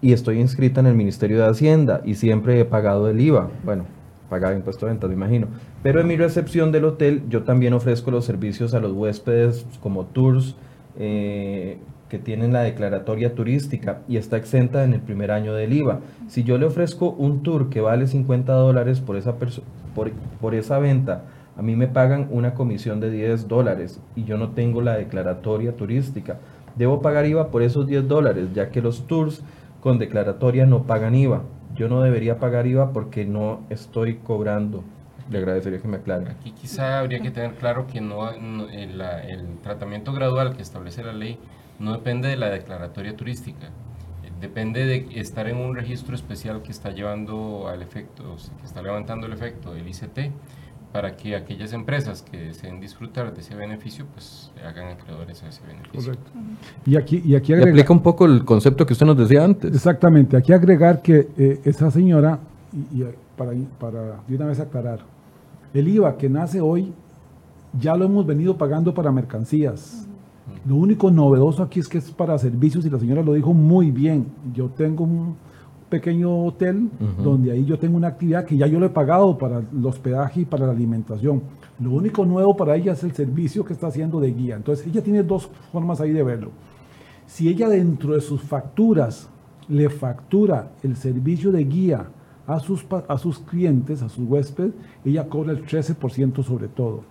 y estoy inscrita en el Ministerio de Hacienda y siempre he pagado el IVA. Bueno, pagaba impuesto de venta, me imagino. Pero en mi recepción del hotel yo también ofrezco los servicios a los huéspedes como tours, eh, que tienen la declaratoria turística y está exenta en el primer año del IVA. Si yo le ofrezco un tour que vale 50 dólares por esa, por, por esa venta, a mí me pagan una comisión de 10 dólares y yo no tengo la declaratoria turística. Debo pagar IVA por esos 10 dólares, ya que los tours con declaratoria no pagan IVA. Yo no debería pagar IVA porque no estoy cobrando. Le agradecería que me aclare. Aquí quizá habría que tener claro que no, el, el tratamiento gradual que establece la ley no depende de la declaratoria turística, depende de estar en un registro especial que está llevando al efecto, que está levantando el efecto del ICT, para que aquellas empresas que deseen disfrutar de ese beneficio, pues hagan acreedores a ese beneficio. Correcto. Y aquí, y aquí aplica un poco el concepto que usted nos decía antes. Exactamente, aquí agregar que eh, esa señora, y, para, para de una vez aclarar, el IVA que nace hoy ya lo hemos venido pagando para mercancías. Lo único novedoso aquí es que es para servicios y la señora lo dijo muy bien. Yo tengo un pequeño hotel donde ahí yo tengo una actividad que ya yo lo he pagado para el hospedaje y para la alimentación. Lo único nuevo para ella es el servicio que está haciendo de guía. Entonces ella tiene dos formas ahí de verlo. Si ella dentro de sus facturas le factura el servicio de guía a sus, a sus clientes, a sus huéspedes, ella cobra el 13% sobre todo.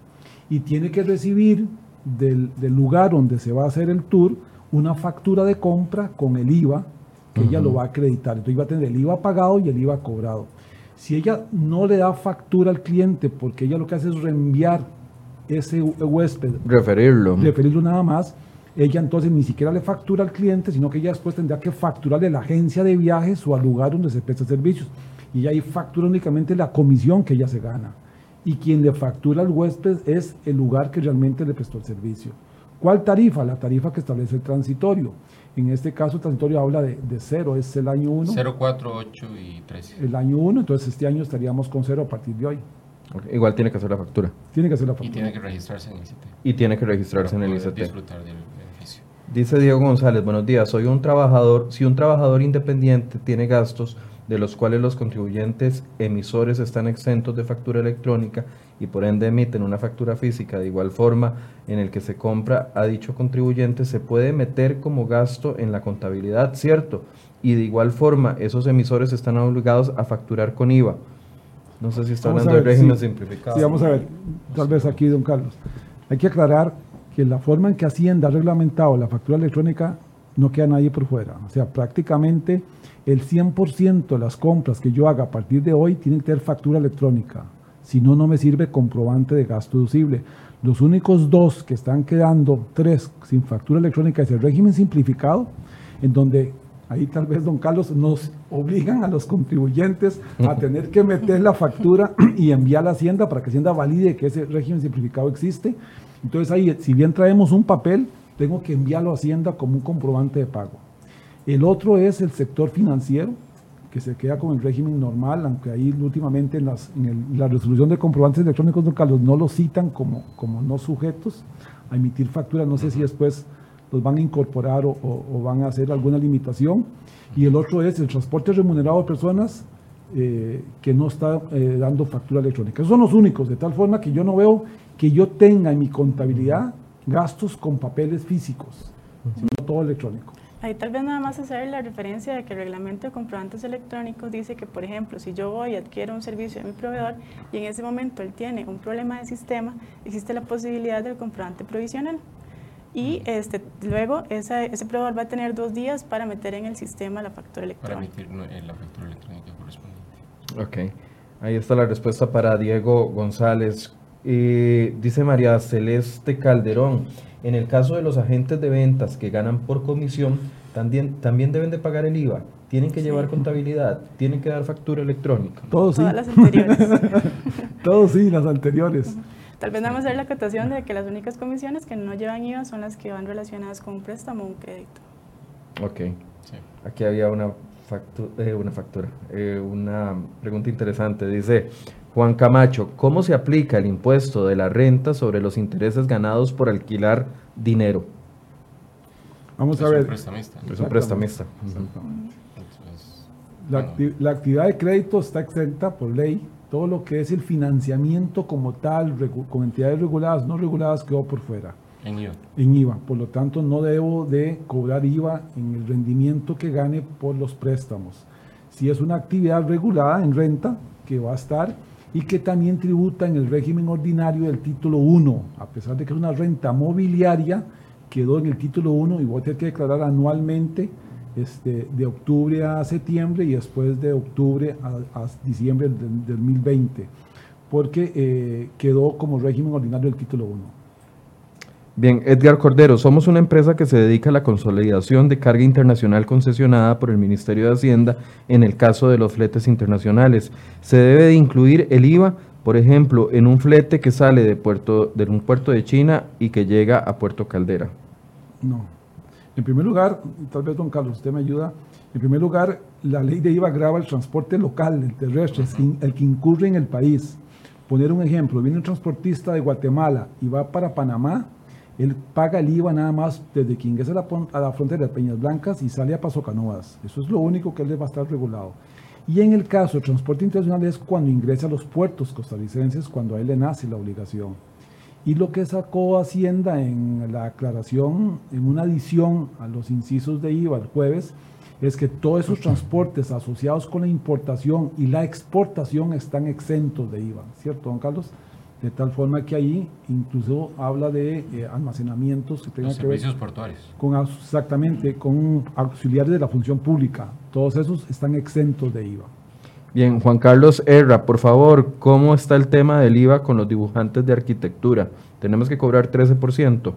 Y tiene que recibir del, lugar donde se va a hacer el tour una factura de compra con el IVA que ella lo va a acreditar. Entonces va a tener el IVA pagado y el IVA cobrado. Si ella no le da factura al cliente porque ella lo que hace es reenviar ese huésped, referirlo, referirlo nada más, ella entonces ni siquiera le factura al cliente, sino que ella después tendrá que facturarle a la agencia de viajes o al lugar donde se presta servicios. Y ahí factura únicamente la comisión que ella se gana y quien le factura al huésped es el lugar que realmente le prestó el servicio. ¿Cuál tarifa? La tarifa que establece el transitorio. En este caso, el transitorio habla de, cero, es el año 1. 0, 4, 8 y 13. El año 1, entonces este año estaríamos con cero a partir de hoy. Igual tiene que hacer la factura. Tiene que hacer la factura. Y tiene que registrarse en el ICT. Y tiene que registrarse en el ICT. disfrutar del beneficio. Dice Diego González, buenos días, soy un trabajador, si un trabajador independiente tiene gastos de los cuales los contribuyentes emisores están exentos de factura electrónica y por ende emiten una factura física de igual forma en el que se compra a dicho contribuyente, se puede meter como gasto en la contabilidad, ¿cierto? Y de igual forma, esos emisores están obligados a facturar con IVA. No sé si está hablando del régimen simplificado. Sí, vamos a ver, tal vez aquí, don Carlos. Hay que aclarar que la forma en que Hacienda ha reglamentado la factura electrónica no queda nadie por fuera. O sea, prácticamente el 100% de las compras que yo haga a partir de hoy tienen que tener factura electrónica. si no, no me sirve comprobante de gasto deducible. Los únicos dos que están quedando, tres sin factura electrónica, es el régimen simplificado, en donde ahí tal vez, don Carlos, nos obligan a los contribuyentes a tener que meter la factura y enviar a la Hacienda para que Hacienda valide que ese régimen simplificado existe. Entonces ahí, si bien traemos un papel, tengo que enviarlo a Hacienda como un comprobante de pago. El otro es el sector financiero, que se queda con el régimen normal, aunque ahí últimamente en, la resolución de comprobantes electrónicos, don Carlos, no lo citan como, como no sujetos a emitir facturas. No sé si después los van a incorporar o, van a hacer alguna limitación. Y el otro es el transporte remunerado de personas eh, que no está eh, dando factura electrónica. Esos son los únicos, de tal forma que yo no veo que yo tenga en mi contabilidad gastos con papeles físicos, sino todo electrónico. Ahí tal vez nada más hacer la referencia de que el reglamento de comprobantes electrónicos dice que, por ejemplo, si yo voy y adquiero un servicio de mi proveedor y en ese momento él tiene un problema de sistema, existe la posibilidad del comprobante provisional. Y este, luego ese proveedor va a tener dos días para meter en el sistema la factura electrónica. Para emitir la factura electrónica correspondiente. Ok. Ahí está la respuesta para Diego González. Dice María Celeste Calderón, en el caso de los agentes de ventas que ganan por comisión, también, también deben de pagar el IVA, tienen que llevar contabilidad, tienen que dar factura electrónica. Todos sí. Todas las anteriores. Todos sí, las anteriores. Tal vez vamos a hacer la acotación de que las únicas comisiones que no llevan IVA son las que van relacionadas con un préstamo o un crédito. Ok. Aquí había una, eh, una factura, eh, una pregunta interesante. Dice Juan Camacho, ¿cómo se aplica el impuesto de la renta sobre los intereses ganados por alquilar dinero? Vamos a ver. Es un prestamista. Es un prestamista. La, la actividad de crédito está exenta por ley todo lo que es el financiamiento como tal, con entidades reguladas, no reguladas, quedó por fuera. En IVA. En IVA. Por lo tanto, no debo de cobrar IVA en el rendimiento que gane por los préstamos. Si es una actividad regulada en renta, que va a estar, y que también tributa en el régimen ordinario del título 1, a pesar de que es una renta mobiliaria, quedó en el título 1 y voy a tener que declarar anualmente este, de octubre a septiembre y después de octubre a, diciembre del, 2020, porque eh, quedó como régimen ordinario el título 1. Bien, Edgar Cordero, somos una empresa que se dedica a la consolidación de carga internacional concesionada por el Ministerio de Hacienda en el caso de los fletes internacionales. ¿Se debe de incluir el IVA, por ejemplo, en un flete que sale de, puerto, de un puerto de China y que llega a Puerto Caldera? No, en primer lugar, tal vez don Carlos, usted me ayuda. En primer lugar, la ley de IVA grava el transporte local, el terrestre, el que incurre en el país. Poner un ejemplo, viene un transportista de Guatemala y va para Panamá, él paga el IVA nada más desde que ingresa a la, frontera de Peñas Blancas y sale a Paso Canoas. Eso es lo único que él le va a estar regulado. Y en el caso del transporte internacional es cuando ingresa a los puertos costarricenses, cuando a él le nace la obligación. Y lo que sacó Hacienda en la aclaración, en una adición a los incisos de IVA el jueves, es que todos esos transportes asociados con la importación y la exportación están exentos de IVA, ¿cierto, don Carlos? De tal forma que ahí incluso habla de eh, almacenamientos que tengan que ver portuarios. Con, exactamente, con auxiliares de la función pública. Todos esos están exentos de IVA. Bien, Juan Carlos Erra, por favor, ¿cómo está el tema del IVA con los dibujantes de arquitectura? ¿Tenemos que cobrar 13%?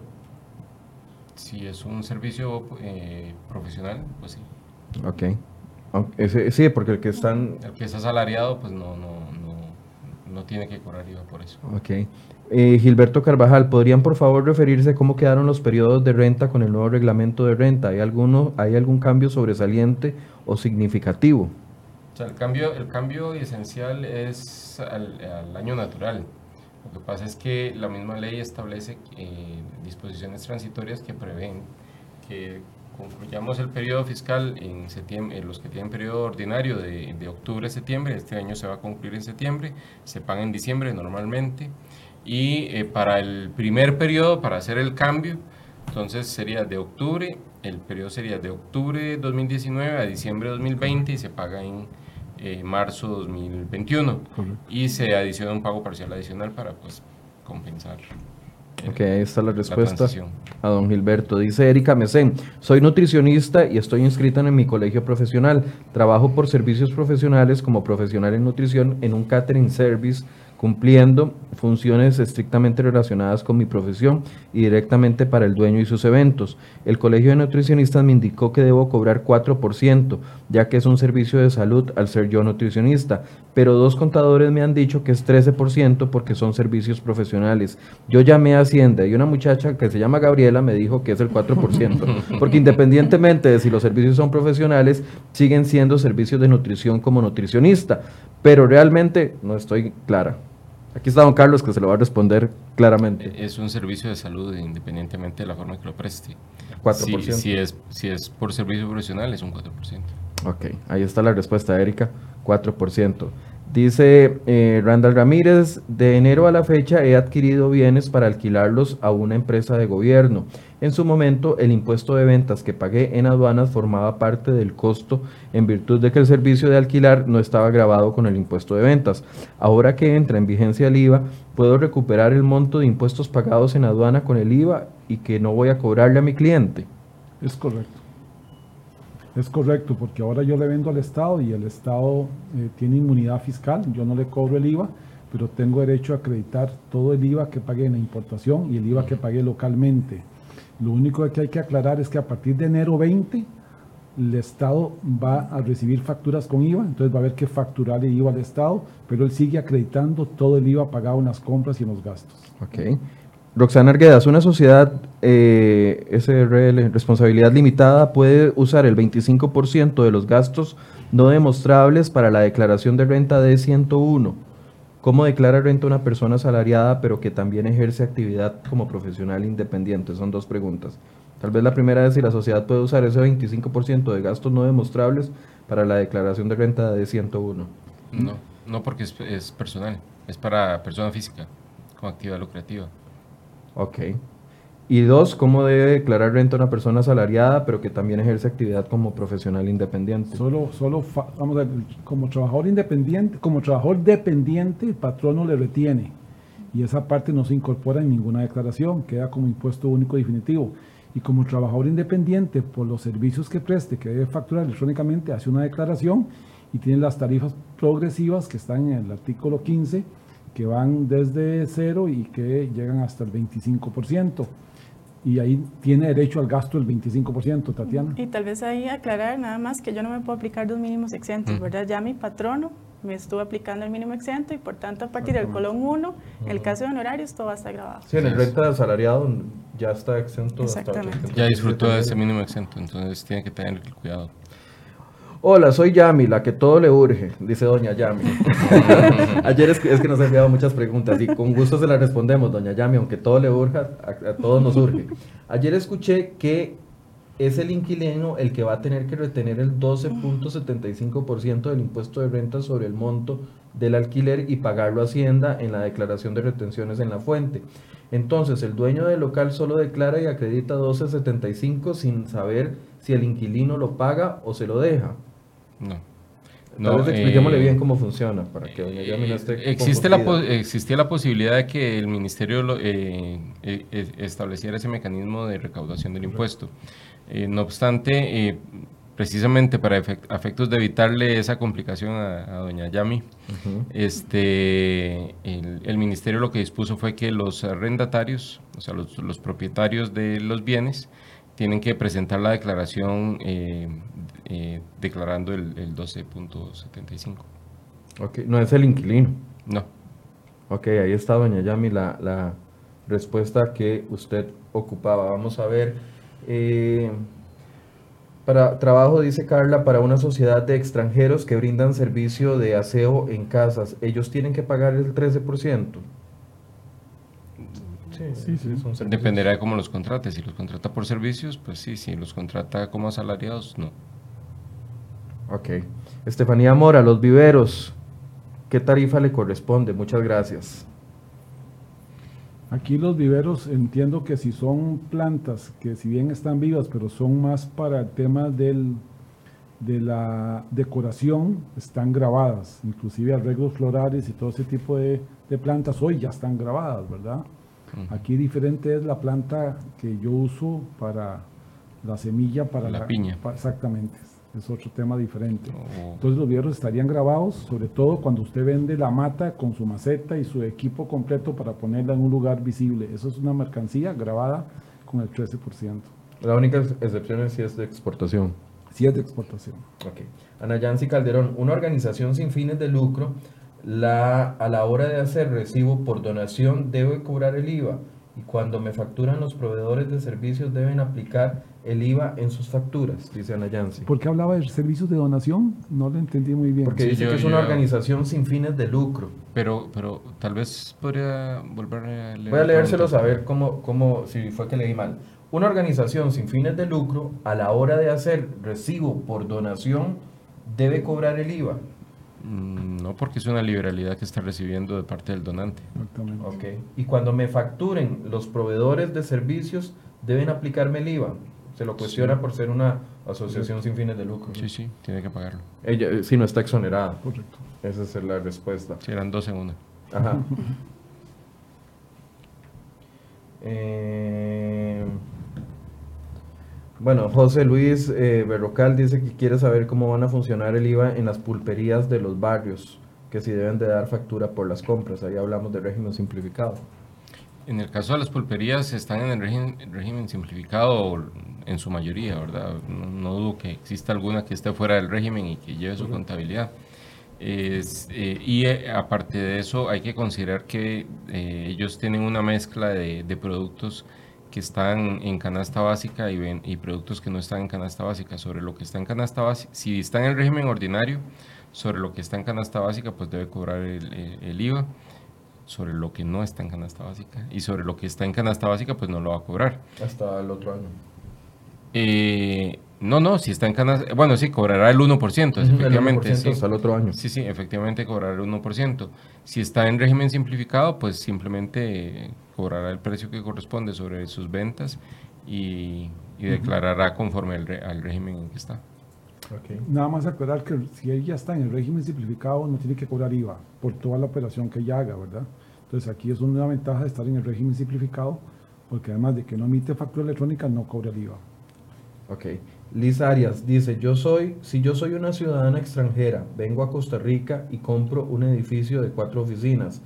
Si es un servicio eh, profesional, pues sí. Ok. sí, porque el que están... El que está asalariado, pues no, no, no, tiene que cobrar IVA por eso. Ok. Eh, Gilberto Carvajal, ¿podrían por favor referirse a cómo quedaron los periodos de renta con el nuevo reglamento de renta? ¿Hay, alguno, ¿Hay algún cambio sobresaliente o significativo? el cambio, el cambio esencial es al, año natural. Lo que pasa es que la misma ley establece eh, disposiciones transitorias que prevén que concluyamos el periodo fiscal en septiembre, los que tienen periodo ordinario de, de, octubre a septiembre, este año se va a concluir en septiembre, se paga en diciembre normalmente, y eh, para el primer periodo, para hacer el cambio, entonces sería de octubre, el periodo sería de octubre 2019 a diciembre 2020 y se paga en eh, marzo 2021 y se adiciona un pago parcial adicional para pues compensar. Ok, ahí está la respuesta a don Gilberto. Dice Erika Mesén, soy nutricionista y estoy inscrita en mi colegio profesional. Trabajo por servicios profesionales como profesional en nutrición en un catering service cumpliendo funciones estrictamente relacionadas con mi profesión y directamente para el dueño y sus eventos. El Colegio de Nutricionistas me indicó que debo cobrar 4%, ya que es un servicio de salud al ser yo nutricionista, pero dos contadores me han dicho que es 13% porque son servicios profesionales. Yo llamé a Hacienda y una muchacha que se llama Gabriela me dijo que es el 4%, porque independientemente de si los servicios son profesionales, siguen siendo servicios de nutrición como nutricionista, pero realmente no estoy clara. Aquí está don Carlos que se lo va a responder claramente. Es un servicio de salud independientemente de la forma que lo preste. 4%. Si, si, es, si es por servicio profesional es un 4%. Ok, ahí está la respuesta, Erika, 4%. Dice eh, Randall Ramírez, de enero a la fecha he adquirido bienes para alquilarlos a una empresa de gobierno. En su momento, el impuesto de ventas que pagué en aduanas formaba parte del costo en virtud de que el servicio de alquilar no estaba grabado con el impuesto de ventas. Ahora que entra en vigencia el IVA, puedo recuperar el monto de impuestos pagados en aduana con el IVA y que no voy a cobrarle a mi cliente. Es correcto. Es correcto, porque ahora yo le vendo al Estado y el Estado eh, tiene inmunidad fiscal, yo no le cobro el IVA, pero tengo derecho a acreditar todo el IVA que pagué en la importación y el IVA que pagué localmente. Lo único que hay que aclarar es que a partir de enero 20 el Estado va a recibir facturas con IVA, entonces va a haber que facturar el IVA al Estado, pero él sigue acreditando todo el IVA pagado en las compras y en los gastos. Ok. Roxana Arguedas, una sociedad eh, SRL, responsabilidad limitada, puede usar el 25% de los gastos no demostrables para la declaración de renta de 101. ¿Cómo declara renta una persona asalariada pero que también ejerce actividad como profesional independiente? Son dos preguntas. Tal vez la primera es si la sociedad puede usar ese 25% de gastos no demostrables para la declaración de renta de 101. No, no porque es, es personal, es para persona física con actividad lucrativa. Ok. Y dos, ¿cómo debe declarar renta una persona asalariada, pero que también ejerce actividad como profesional independiente? Solo, solo vamos a ver, como trabajador independiente, como trabajador dependiente, el patrono le retiene. Y esa parte no se incorpora en ninguna declaración, queda como impuesto único definitivo. Y como trabajador independiente, por los servicios que preste, que debe facturar electrónicamente, hace una declaración y tiene las tarifas progresivas que están en el artículo 15 que van desde cero y que llegan hasta el 25%. Y ahí tiene derecho al gasto del 25%, Tatiana. Y tal vez ahí aclarar nada más que yo no me puedo aplicar dos mínimos exentos, ¿verdad? Ya mi patrono me estuvo aplicando el mínimo exento y por tanto a partir del colón 1, en el caso de honorarios, todo va a estar grabado. Sí, en el renta de asalariado ya está exento. Exactamente. ya disfrutó de ese mínimo exento, entonces tiene que tener cuidado. Hola, soy Yami, la que todo le urge, dice doña Yami. Ayer es que, es que, nos ha enviado muchas preguntas y con gusto se las respondemos, doña Yami, aunque todo le urja, a, a todos nos urge. Ayer escuché que es el inquilino el que va a tener que retener el 12.75% del impuesto de renta sobre el monto del alquiler y pagarlo a Hacienda en la declaración de retenciones en la fuente. Entonces, el dueño del local solo declara y acredita 12.75 sin saber si el inquilino lo paga o se lo deja. No. No, Tal vez expliquémosle eh, bien cómo funciona para que doña Yami no esté existe la Existía la posibilidad de que el ministerio lo, eh, eh, estableciera ese mecanismo de recaudación del impuesto. no obstante, precisamente para efectos de evitarle esa complicación a, a doña Yami, uh -huh. este, el, el, ministerio lo que dispuso fue que los arrendatarios, o sea, los, los propietarios de los bienes, tienen que presentar la declaración eh, eh, declarando el, el 12.75. Ok, no es el inquilino. No. Ok, ahí está, doña Yami, la, la respuesta que usted ocupaba. Vamos a ver. Eh, para trabajo, dice Carla, para una sociedad de extranjeros que brindan servicio de aseo en casas, ¿ellos tienen que pagar el 13%? Sí, sí, sí. Dependerá de cómo los contrate. Si los contrata por servicios, pues sí. Si los contrata como asalariados, no. Ok. Estefanía Mora, los viveros. ¿Qué tarifa le corresponde? Muchas gracias. Aquí los viveros entiendo que si son plantas que si bien están vivas, pero son más para el tema del, de la decoración, están grabadas. Inclusive arreglos florales y todo ese tipo de, de plantas hoy ya están grabadas, ¿verdad? Aquí diferente es la planta que yo uso para la semilla, para la, la piña. Para, exactamente. Es otro tema diferente. Oh. Entonces los vidrios estarían grabados, sobre todo cuando usted vende la mata con su maceta y su equipo completo para ponerla en un lugar visible. Eso es una mercancía grabada con el 13%. La única excepción es si es de exportación. Si es de exportación. Ok. Ana Yancy Calderón, una organización sin fines de lucro, la, a la hora de hacer recibo por donación debe cobrar el IVA y cuando me facturan los proveedores de servicios deben aplicar el IVA en sus facturas, dice Ana Yancy. ¿Por qué hablaba de servicios de donación? No lo entendí muy bien. Porque dice que es una organización sin fines de lucro. Pero, pero tal vez podría volver a leer. Voy a leérselos a ver cómo, cómo, si fue que leí mal. Una organización sin fines de lucro, a la hora de hacer recibo por donación, debe cobrar el IVA. Mm, no, porque es una liberalidad que está recibiendo de parte del donante. Exactamente. Okay. Y cuando me facturen los proveedores de servicios, deben aplicarme el IVA. Se lo cuestiona por ser una asociación sin fines de lucro. Sí, sí, tiene que pagarlo. Ella, eh, si no está exonerada. Correcto. Esa es la respuesta. Sí, eran dos segundos. Ajá. eh, bueno, José Luis eh, Berrocal dice que quiere saber cómo van a funcionar el IVA en las pulperías de los barrios, que si deben de dar factura por las compras. Ahí hablamos de régimen simplificado. En el caso de las pulperías están en el régimen, simplificado en su mayoría, ¿verdad? No, dudo que exista alguna que esté fuera del régimen y que lleve su contabilidad. Eh, y eh, aparte de eso hay que considerar que ellos tienen una mezcla de, de productos que están en canasta básica y, ven, y productos que no están en canasta básica. Sobre lo que está en canasta básica, si está en el régimen ordinario, sobre lo que está en canasta básica, pues debe cobrar el, IVA. Sobre lo que no está en canasta básica. Y sobre lo que está en canasta básica, pues no lo va a cobrar. Hasta el otro año. Eh, no, no, si está en canasta, bueno, sí, cobrará el 1%, efectivamente. sí. hasta el otro año. Sí, sí, efectivamente cobrará el 1%. Si está en régimen simplificado, pues simplemente cobrará el precio que corresponde sobre sus ventas y, declarará conforme al, régimen en que está. Nada más aclarar que si ella está en el régimen simplificado no tiene que cobrar IVA por toda la operación que ella haga, ¿verdad? Entonces aquí es una ventaja de estar en el régimen simplificado porque además de que no emite factura electrónica no cobra el IVA. Ok. Liz Arias dice, yo soy, si yo soy una ciudadana extranjera, vengo a Costa Rica y compro un edificio de cuatro oficinas,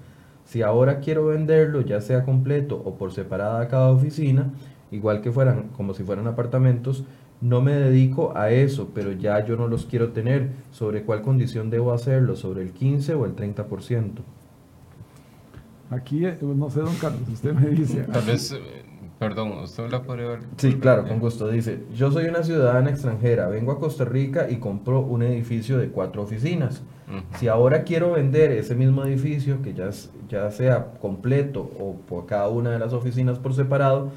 si ahora quiero venderlo, ya sea completo o por separada cada oficina, igual que fueran como si fueran apartamentos, no me dedico a eso, pero ya yo no los quiero tener. ¿Sobre cuál condición debo hacerlo? ¿Sobre el 15 o el 30%? Aquí, eh, no sé, don Carlos, usted me dice. Tal vez, eh, perdón, usted la puede ver. Sí, claro, con gusto. Dice, yo soy una ciudadana extranjera, vengo a Costa Rica y compro un edificio de cuatro oficinas. Si ahora quiero vender ese mismo edificio, que ya, ya sea completo o por cada una de las oficinas por separado,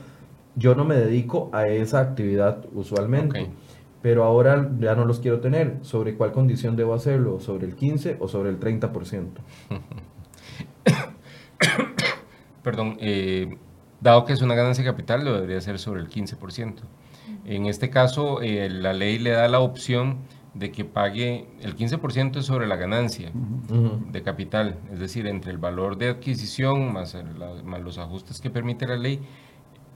yo no me dedico a esa actividad usualmente. Pero ahora ya no los quiero tener. ¿Sobre cuál condición debo hacerlo? ¿Sobre el 15 o sobre el 30%? Perdón, eh, dado que es una ganancia capital, lo debería ser sobre el 15%. En este caso, eh, la ley le da la opción de que pague el 15% sobre la ganancia de capital, es decir, entre el valor de adquisición más, los ajustes que permite la ley,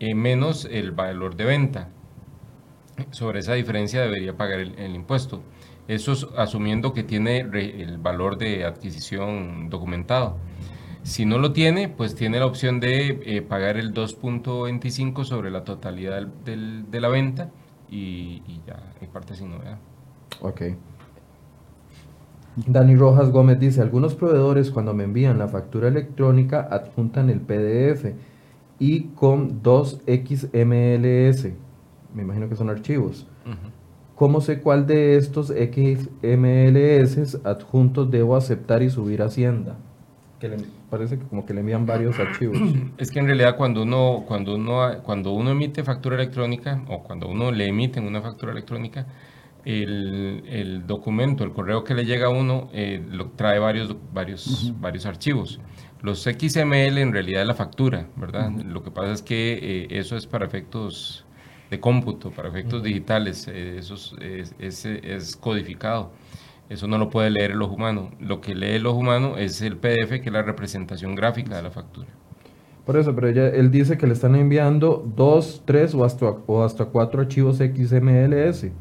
eh, menos el valor de venta. Sobre esa diferencia debería pagar el, impuesto. Eso es asumiendo que tiene el valor de adquisición documentado. Si no lo tiene, pues tiene la opción de eh, pagar el 2.25 sobre la totalidad de la venta y, y ya, en parte sin novedad. Ok. Dani Rojas Gómez dice, algunos proveedores cuando me envían la factura electrónica adjuntan el PDF y con dos XMLS, me imagino que son archivos. ¿Cómo sé cuál de estos XMLS adjuntos debo aceptar y subir a Hacienda? Que le, parece que como que le envían varios archivos. Es que en realidad cuando uno, cuando uno, cuando uno emite factura electrónica o cuando uno le emiten una factura electrónica, el, documento, el correo que le llega a uno, eh, lo, trae varios, varios, varios archivos. Los XML en realidad es la factura, ¿verdad? Lo que pasa es que eh, eso es para efectos de cómputo, para efectos digitales, eh, eso es, es, codificado. Eso no lo puede leer el ojo humano. Lo que lee el ojo humano es el PDF, que es la representación gráfica de la factura. Por eso, pero ella, él dice que le están enviando dos, tres o hasta, o hasta cuatro archivos XMLS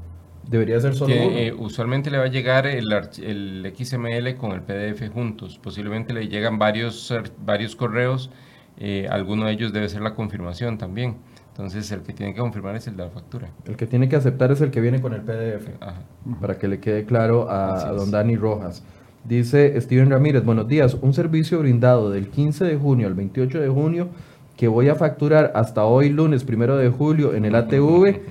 Debería ser solo que, uno. eh, usualmente le va a llegar el, el XML con el PDF juntos. Posiblemente le llegan varios, ar- varios correos. eh, alguno de ellos debe ser la confirmación también. Entonces el que tiene que confirmar es el de la factura. El que tiene que aceptar es el que viene con el PDF. Ajá. para que le quede claro a, don Dani Rojas. Dice Steven Ramírez, buenos días, un servicio brindado del 15 de junio al 28 de junio que voy a facturar hasta hoy lunes 1 de julio en el ATV,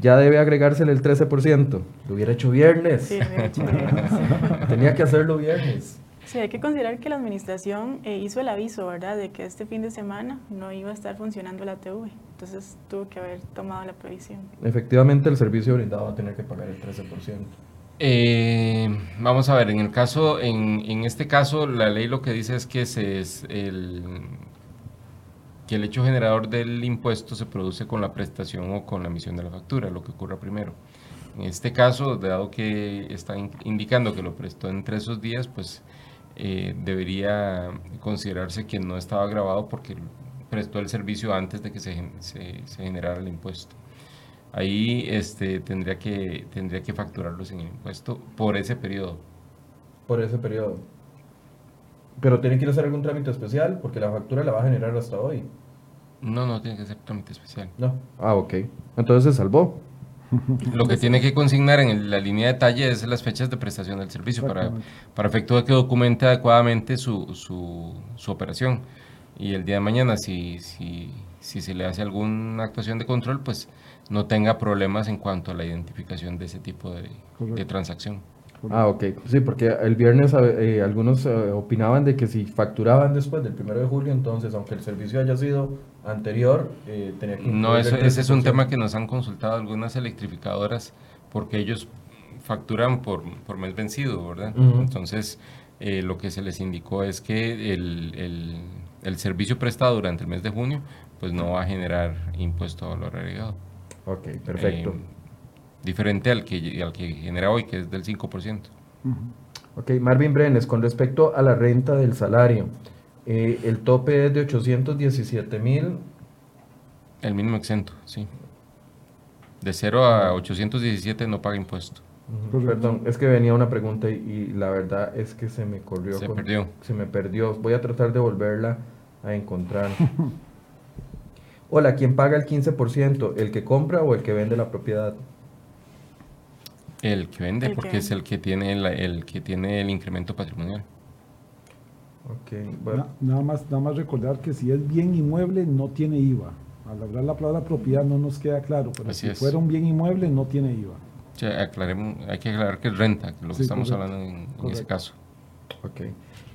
ya debe agregársele el 13%. Lo hubiera hecho viernes. Sí, de hecho, eh, Tenía que hacerlo viernes. Sí, hay que considerar que la administración eh, hizo el aviso, ¿verdad?, de que este fin de semana no iba a estar funcionando la TV. Entonces tuvo que haber tomado la previsión. Efectivamente, el servicio brindado va a tener que pagar el 13%. Eh, vamos a ver, en el caso, en, en este caso, la ley lo que dice es que se es el que el hecho generador del impuesto se produce con la prestación o con la emisión de la factura, lo que ocurra primero. En este caso, dado que está in- indicando que lo prestó entre esos días, pues eh, debería considerarse que no estaba grabado porque prestó el servicio antes de que se, gen- se- se generara el impuesto. Ahí este, tendría, que, tendría que facturarlos en el impuesto por ese periodo. Por ese periodo. Pero tiene que ir a hacer algún trámite especial porque la factura la va a generar hasta hoy. No, no tiene que ser trámite especial. No. Ah, ok. Entonces se salvó. Lo que tiene que consignar en la línea de detalle es las fechas de prestación del servicio para, para efecto de que documente adecuadamente su, su, su operación. Y el día de mañana, si, si, si se le hace alguna actuación de control, pues no tenga problemas en cuanto a la identificación de ese tipo de, transacción. Ah, ok. Sí, porque el viernes eh, algunos eh, opinaban de que si facturaban después del 1 de julio, entonces, aunque el servicio haya sido anterior, eh, tenía que... No, eso, ese es un 13%. tema que nos han consultado algunas electrificadoras porque ellos facturan por, por mes vencido, ¿verdad? Ujú. Entonces, eh, lo que se les indicó es que el, el- el servicio prestado durante el mes de junio pues no va a generar impuesto a valor agregado. Ok, perfecto. Diferente al que, al que genera hoy, que es del 5%. Ok, Marvin Brenes, con respecto a la renta del salario, eh, el tope es de 817 mil. El mínimo exento, sí. De 0 a 817 no paga impuesto. Correcto. Perdón, es que venía una pregunta y, y la verdad es que se me corrió. Se perdió. Se me perdió. Voy a tratar de volverla a encontrar. Hola, ¿quién paga el 15%? ¿El que compra o el que vende la propiedad? El que vende, El que porque es vende. el que tiene la- el que tiene el incremento patrimonial. Ok, bueno, Na- nada, más, nada más recordar que si es bien inmueble no tiene IVA. Al hablar la palabra propiedad no nos queda claro, pero Así si es. fuera un bien inmueble no tiene IVA. Sea, aclaremos, hay que aclarar que es renta, que lo que Sí, estamos correcto. hablando en, en ese caso. ok.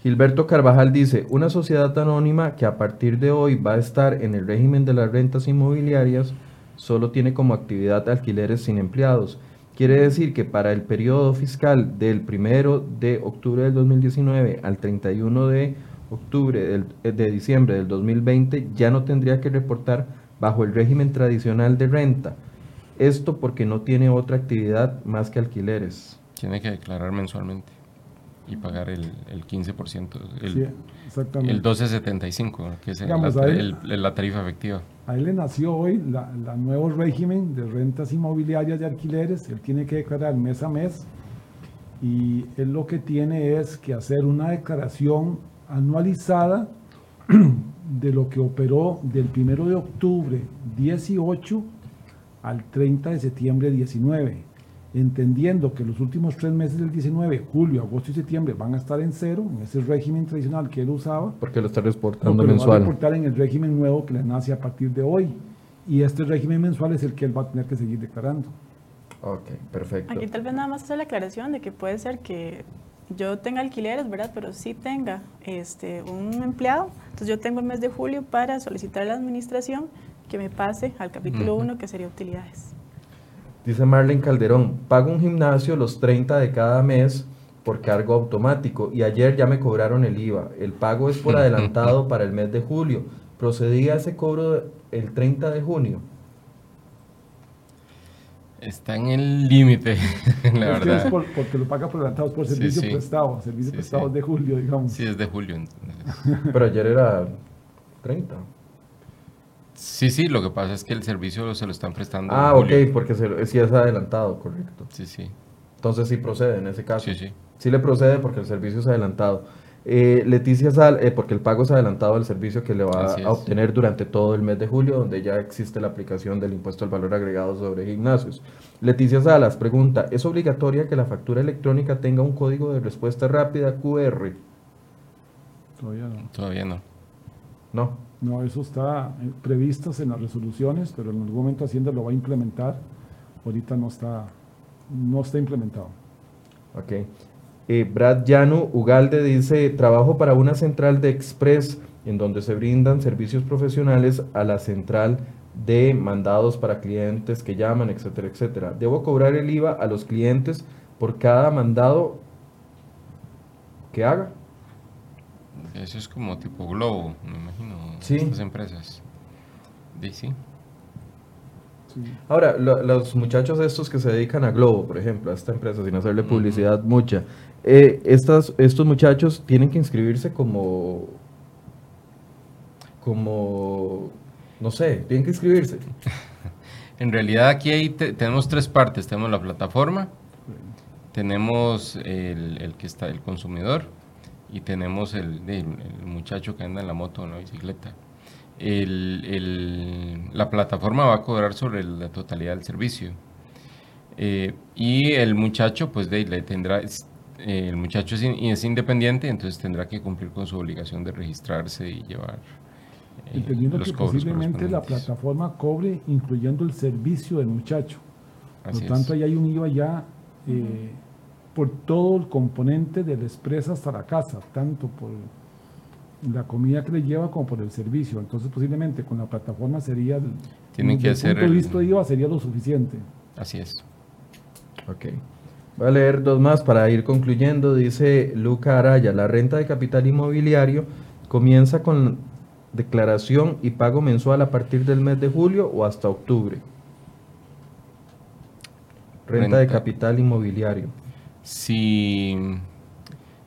Gilberto Carvajal dice, una sociedad anónima que a partir de hoy va a estar en el régimen de las rentas inmobiliarias solo tiene como actividad alquileres sin empleados. Quiere decir que para el periodo fiscal del primero de octubre del 2019 al 31 de octubre del- eh, de diciembre del 2020 ya no tendría que reportar bajo el régimen tradicional de renta. Esto porque no tiene otra actividad más que alquileres. Tiene que declarar mensualmente y pagar el, el 15%, el, Sí, el 1275, que es la, Digamos, ahí- el- la tarifa efectiva. A él le nació hoy la nuevo régimen de rentas inmobiliarias de alquileres. Él tiene que declarar mes a mes y él lo que tiene es que hacer una declaración anualizada de lo que operó del 1 de octubre 18 al 30 de septiembre 19, entendiendo que los últimos tres meses del 19, julio, agosto y septiembre, van a estar en cero, en ese régimen tradicional que él usaba, Porque lo está reportando pero va a mensual. reportar en el régimen nuevo que le nace a partir de hoy. Y este régimen mensual es el que él va a tener que seguir declarando. Ok, perfecto. Aquí tal vez nada más hacer la aclaración de que puede ser que yo tenga alquileres, ¿verdad? Pero sí tenga este, un empleado. Entonces yo tengo el mes de julio para solicitar a la administración que me pase al capítulo Ujú. 1, que sería utilidades. Dice Marlene Calderón, pago un gimnasio los 30 de cada mes por cargo automático y ayer ya me cobraron el IVA. El pago es por adelantado para el mes de julio. Procedía ese cobro el 30 de junio. Está en el límite, la Es que es verdad. por- porque lo paga por adelantado, por Sí, servicio sí. prestado, servicio Sí, prestado sí. de julio, digamos. Sí, es de julio. Pero ayer era 30. Sí, sí, lo que pasa es que el servicio se lo están prestando. Ah, ok, julio. porque se, sí es adelantado, correcto. Sí, sí. Entonces sí procede en ese caso. Sí, sí. Sí le procede porque el servicio es adelantado. Eh, Leticia Sal, eh, porque el pago es adelantado del servicio que le va Así a es. obtener durante todo el mes de julio, donde ya existe la aplicación del impuesto al valor agregado sobre gimnasios. Leticia Salas pregunta, ¿es obligatoria que la factura electrónica tenga un código de respuesta rápida QR? Todavía no. Todavía no. No. No, eso está eh, previsto en las resoluciones, pero en algún momento Hacienda lo va a implementar. Ahorita no está, no está implementado. Ok. Eh, Brad Llano Ugalde dice, trabajo para una central de Express en donde se brindan servicios profesionales a la central de mandados para clientes que llaman, etcétera, etcétera. Debo cobrar el IVA a los clientes por cada mandado que haga. Eso es como tipo Globo, me imagino. Sí. Estas empresas. Sí, sí. Ahora, lo- los muchachos estos que se dedican a Globo, por ejemplo, a esta empresa, sin hacerle publicidad mucha, eh, estas, estos muchachos tienen que inscribirse como, como, no sé, tienen que inscribirse. En realidad aquí hay te- tenemos tres partes. Tenemos la plataforma, tenemos el, el que está el consumidor y tenemos el, el- el muchacho que anda en la moto o en la bicicleta. El- el- la plataforma va a cobrar sobre la totalidad del servicio. Eh, y el muchacho, pues de, le tendrá, es- eh, el muchacho es, in- es independiente, entonces tendrá que cumplir con su obligación de registrarse y llevar eh, Entendiendo los que cobros posiblemente la plataforma cobre incluyendo el servicio del muchacho. Por Así lo es. tanto, ahí hay un IVA ya eh, por todo el componente del expresa hasta la casa, tanto por la comida que le lleva como por el servicio. Entonces, posiblemente con la plataforma sería, el- Tiene que hacer punto de el- vista de IVA sería lo suficiente. Así es. Ok. Voy a leer dos más para ir concluyendo. Dice Luca Araya, la renta de capital inmobiliario comienza con declaración y pago mensual a partir del mes de julio o hasta octubre. Renta, de capital inmobiliario. Si,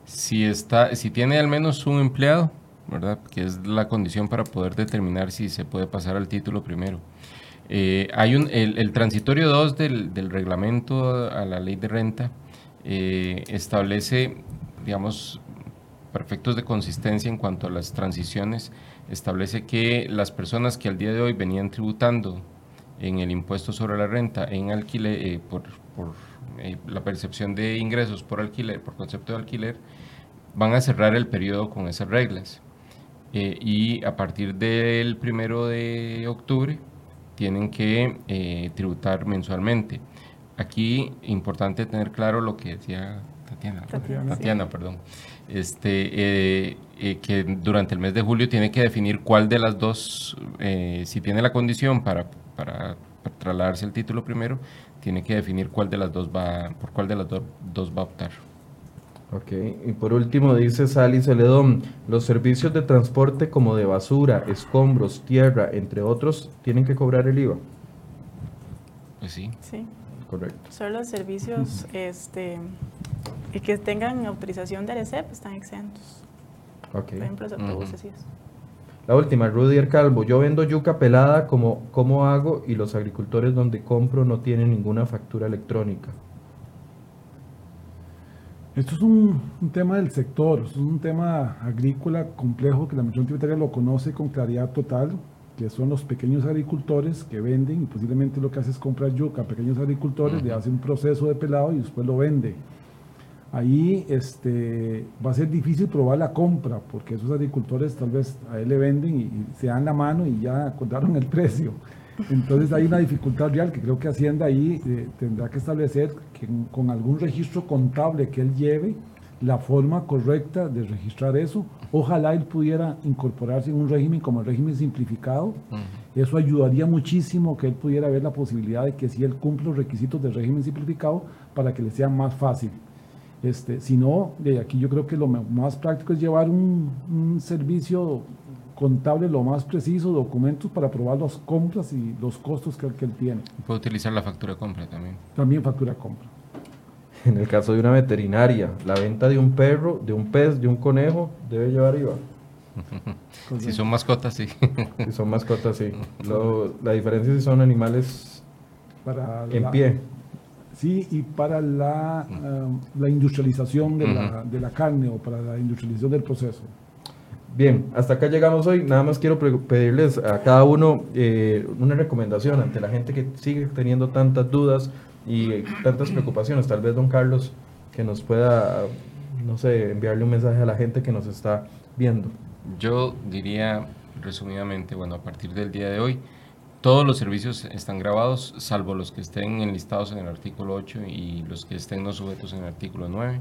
si, está, si tiene al menos un empleado, ¿verdad? Que es la condición para poder determinar si se puede pasar al título primero. Eh, hay un, el, transitorio 2 del, del reglamento a la ley de renta eh, establece, digamos, perfectos de consistencia en cuanto a las transiciones, establece que las personas que al día de hoy venían tributando en el impuesto sobre la renta en alquiler, eh, por, por, eh, la percepción de ingresos por alquiler, por concepto de alquiler, van a cerrar el periodo con esas reglas. Eh, y a partir del primero de octubre tienen que eh, tributar mensualmente. Aquí importante tener claro lo que decía Tatiana. Tatiana, Tatiana, sí. perdón. Este, eh, eh, que durante el mes de julio tiene que definir cuál de las dos, eh, si tiene la condición para, para, para trasladarse el título primero, tiene que definir cuál de las dos va, por cuál de las do- dos va a optar. Ok, y por último dice Sally Celedón, los servicios de transporte como de basura, escombros, tierra, entre otros, tienen que cobrar el IVA. Pues sí. Sí, Correcto. solo los servicios este, y que tengan autorización de ARECEP están exentos. Ok. Por ejemplo, los autobuses y eso. La última, Rudier Calvo, yo vendo yuca pelada, ¿cómo, ¿cómo hago? Y los agricultores donde compro no tienen ninguna factura electrónica. Esto es un, un tema del sector, es un tema agrícola complejo que la Administración Tributaria lo conoce con claridad total, que son los pequeños agricultores que venden y posiblemente lo que hace es comprar yuca a pequeños agricultores, le hace un proceso de pelado y después lo vende. Ahí este, va a ser difícil probar la compra, porque esos agricultores tal vez a él le venden y, y se dan la mano y ya acordaron el precio. Entonces hay una dificultad real que creo que Hacienda ahí eh, tendrá que establecer que con algún registro contable que él lleve la forma correcta de registrar eso. Ojalá él pudiera incorporarse en un régimen como el régimen simplificado. Eso ayudaría muchísimo que él pudiera ver la posibilidad de que si él cumple los requisitos del régimen simplificado para que le sea más fácil. Este, si no, de aquí yo creo que lo más práctico es llevar un, un servicio contable lo más preciso, documentos para probar las compras y los costos que, que él tiene. Puede utilizar la factura de compra también. También factura compra. En el caso de una veterinaria, la venta de un perro, de un pez, de un conejo, debe llevar IVA. si son mascotas, sí. si son mascotas, sí. la diferencia si son animales para en pie. Sí, y para la, um, la industrialización de, la, de la carne o para la industrialización del proceso. Bien, hasta acá llegamos hoy. Nada más quiero pedirles a cada uno eh, una recomendación ante la gente que sigue teniendo tantas dudas y tantas preocupaciones. Tal vez don Carlos que nos pueda, no sé, enviarle un mensaje a la gente que nos está viendo. Yo diría resumidamente, bueno, a partir del día de hoy, todos los servicios están grabados, salvo los que estén enlistados en el artículo 8 y los que estén no sujetos en el artículo 9.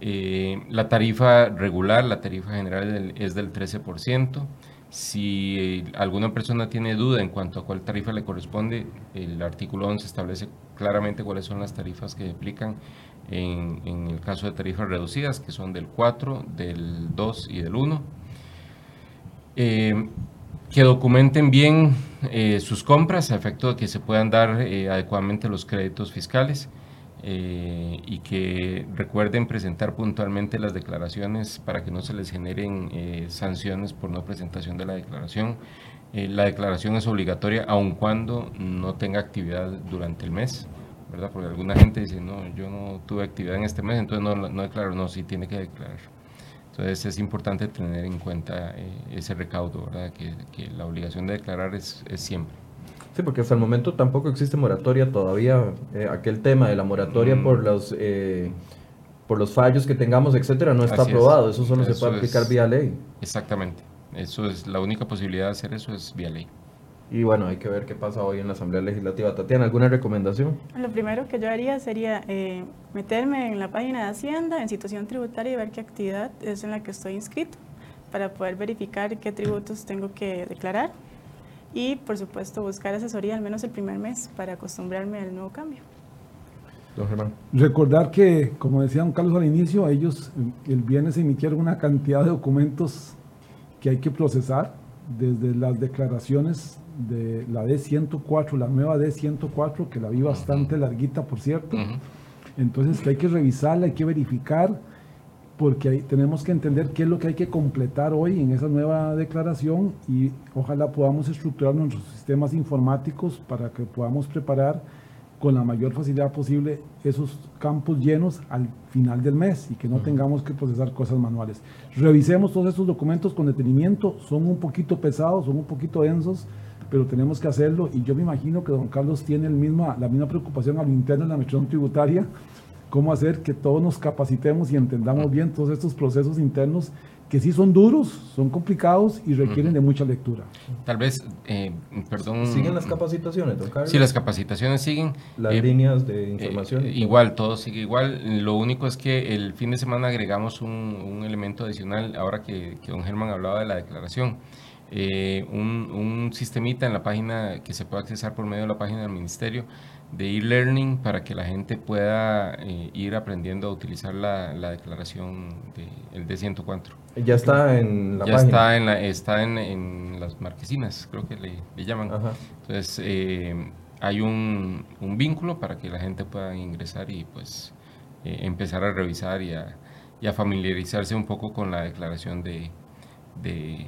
Eh, la tarifa regular, la tarifa general es del 13%. Si alguna persona tiene duda en cuanto a cuál tarifa le corresponde, el artículo 11 establece claramente cuáles son las tarifas que aplican en, el caso de tarifas reducidas, que son del 4, del 2 y del 1. Eh, que documenten bien eh, sus compras a efecto de que se puedan dar eh, adecuadamente los créditos fiscales y que recuerden presentar puntualmente las declaraciones para que no se les generen sanciones por no presentación de la declaración. la declaración es obligatoria aun cuando no tenga actividad durante el mes. ¿verdad? Porque alguna gente dice, no, yo no tuve actividad en este mes, entonces no, no declaro, no, sí tiene que declarar. Entonces es importante tener en cuenta eh, ese recaudo, ¿verdad? Que, que, la obligación de declarar es, es, siempre. Sí, porque hasta el momento tampoco existe moratoria todavía. Eh, aquel tema de la moratoria por mm. los eh, por los fallos que tengamos, etcétera, no está aprobado. Eso solo se puede aplicar vía ley. Exactamente. Eso es la única posibilidad de hacer eso es vía ley. Y bueno, hay que ver qué pasa hoy en la Asamblea Legislativa. Tatiana, ¿alguna recomendación? Lo primero que yo haría sería eh, meterme en la página de Hacienda, en situación tributaria y ver qué actividad es en la que estoy inscrito para poder verificar qué tributos tengo que declarar y por supuesto buscar asesoría al menos el primer mes para acostumbrarme al nuevo cambio. Don Germán. Recordar que, como decía don Carlos al inicio, ellos el viernes emitieron una cantidad de documentos que hay que procesar, desde las declaraciones de la D104, la nueva D104, que la vi bastante larguita, por cierto. Entonces, que hay que revisarla, hay que verificar, porque ahí tenemos que entender qué es lo que hay que completar hoy en esa nueva declaración y ojalá podamos estructurar nuestros sistemas informáticos para que podamos preparar con la mayor facilidad posible esos campos llenos al final del mes y que no tengamos que procesar cosas manuales. Revisemos todos estos documentos con detenimiento, son un poquito pesados, son un poquito densos, pero tenemos que hacerlo y yo me imagino que don Carlos tiene el misma, la misma preocupación al interno de la administración tributaria, cómo hacer que todos nos capacitemos y entendamos bien todos estos procesos internos que sí son duros, son complicados y requieren de mucha lectura. Tal vez, eh, perdón. ¿Siguen las capacitaciones, don Carlos? Sí, las capacitaciones siguen. Las eh, líneas de eh, información. igual, todo sigue igual. Lo único es que el fin de semana agregamos un, un elemento adicional, ahora que, que, don Germán hablaba de la declaración. un, un sistemita en la página que se puede accesar por medio de la página del ministerio de e-learning para que la gente pueda eh, ir aprendiendo a utilizar la, la declaración del de, D104. Ya está en la ya está en la, está en, en, las marquesinas, creo que le, le llaman. Entonces eh, hay un, un, vínculo para que la gente pueda ingresar y pues eh, empezar a revisar y a, y a, familiarizarse un poco con la declaración de, de,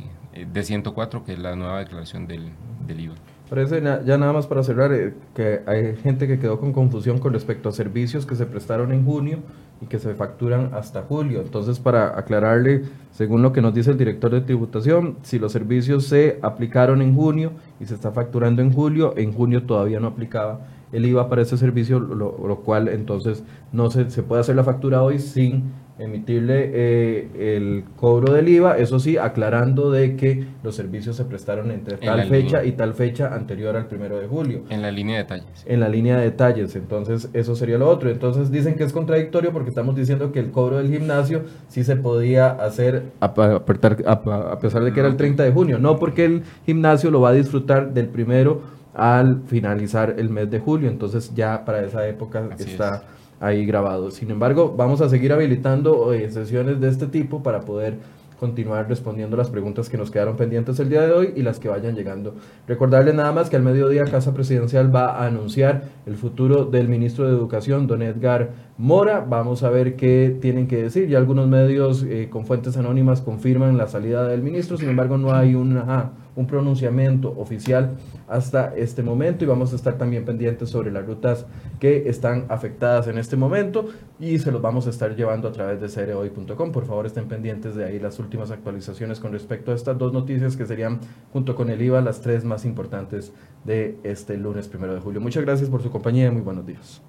de 104, que es la nueva declaración del, del IVA. Parece ya nada más para cerrar eh, que hay gente que quedó con confusión con respecto a servicios que se prestaron en junio y que se facturan hasta julio. Entonces, para aclararle, según lo que nos dice el director de tributación, si los servicios se aplicaron en junio y se está facturando en julio, en junio todavía no aplicaba el IVA para ese servicio, lo, lo cual entonces no se, se puede hacer la factura hoy sin emitirle eh, el cobro del IVA, eso sí, aclarando de que los servicios se prestaron entre tal fecha y tal fecha anterior al primero de julio. En la línea de detalles. En la línea de detalles, entonces eso sería lo otro. Entonces dicen que es contradictorio porque estamos diciendo que el cobro del gimnasio sí se podía hacer a, a pesar de que era el 30 de junio, no porque el gimnasio lo va a disfrutar del primero al finalizar el mes de julio, entonces ya para esa época está ahí grabado. Sin embargo, vamos a seguir habilitando eh, sesiones de este tipo para poder continuar respondiendo las preguntas que nos quedaron pendientes el día de hoy y las que vayan llegando. Recordarles nada más que al mediodía Casa Presidencial va a anunciar el futuro del ministro de Educación, don Edgar Mora. Vamos a ver qué tienen que decir. Ya algunos medios eh, con fuentes anónimas confirman la salida del ministro, sin embargo no hay una un pronunciamiento oficial hasta este momento y vamos a estar también pendientes sobre las rutas que están afectadas en este momento y se los vamos a estar llevando a través de cereoy.com. Por favor estén pendientes de ahí las últimas actualizaciones con respecto a estas dos noticias que serían junto con el IVA las tres más importantes de este lunes primero de julio. Muchas gracias por su compañía y muy buenos días.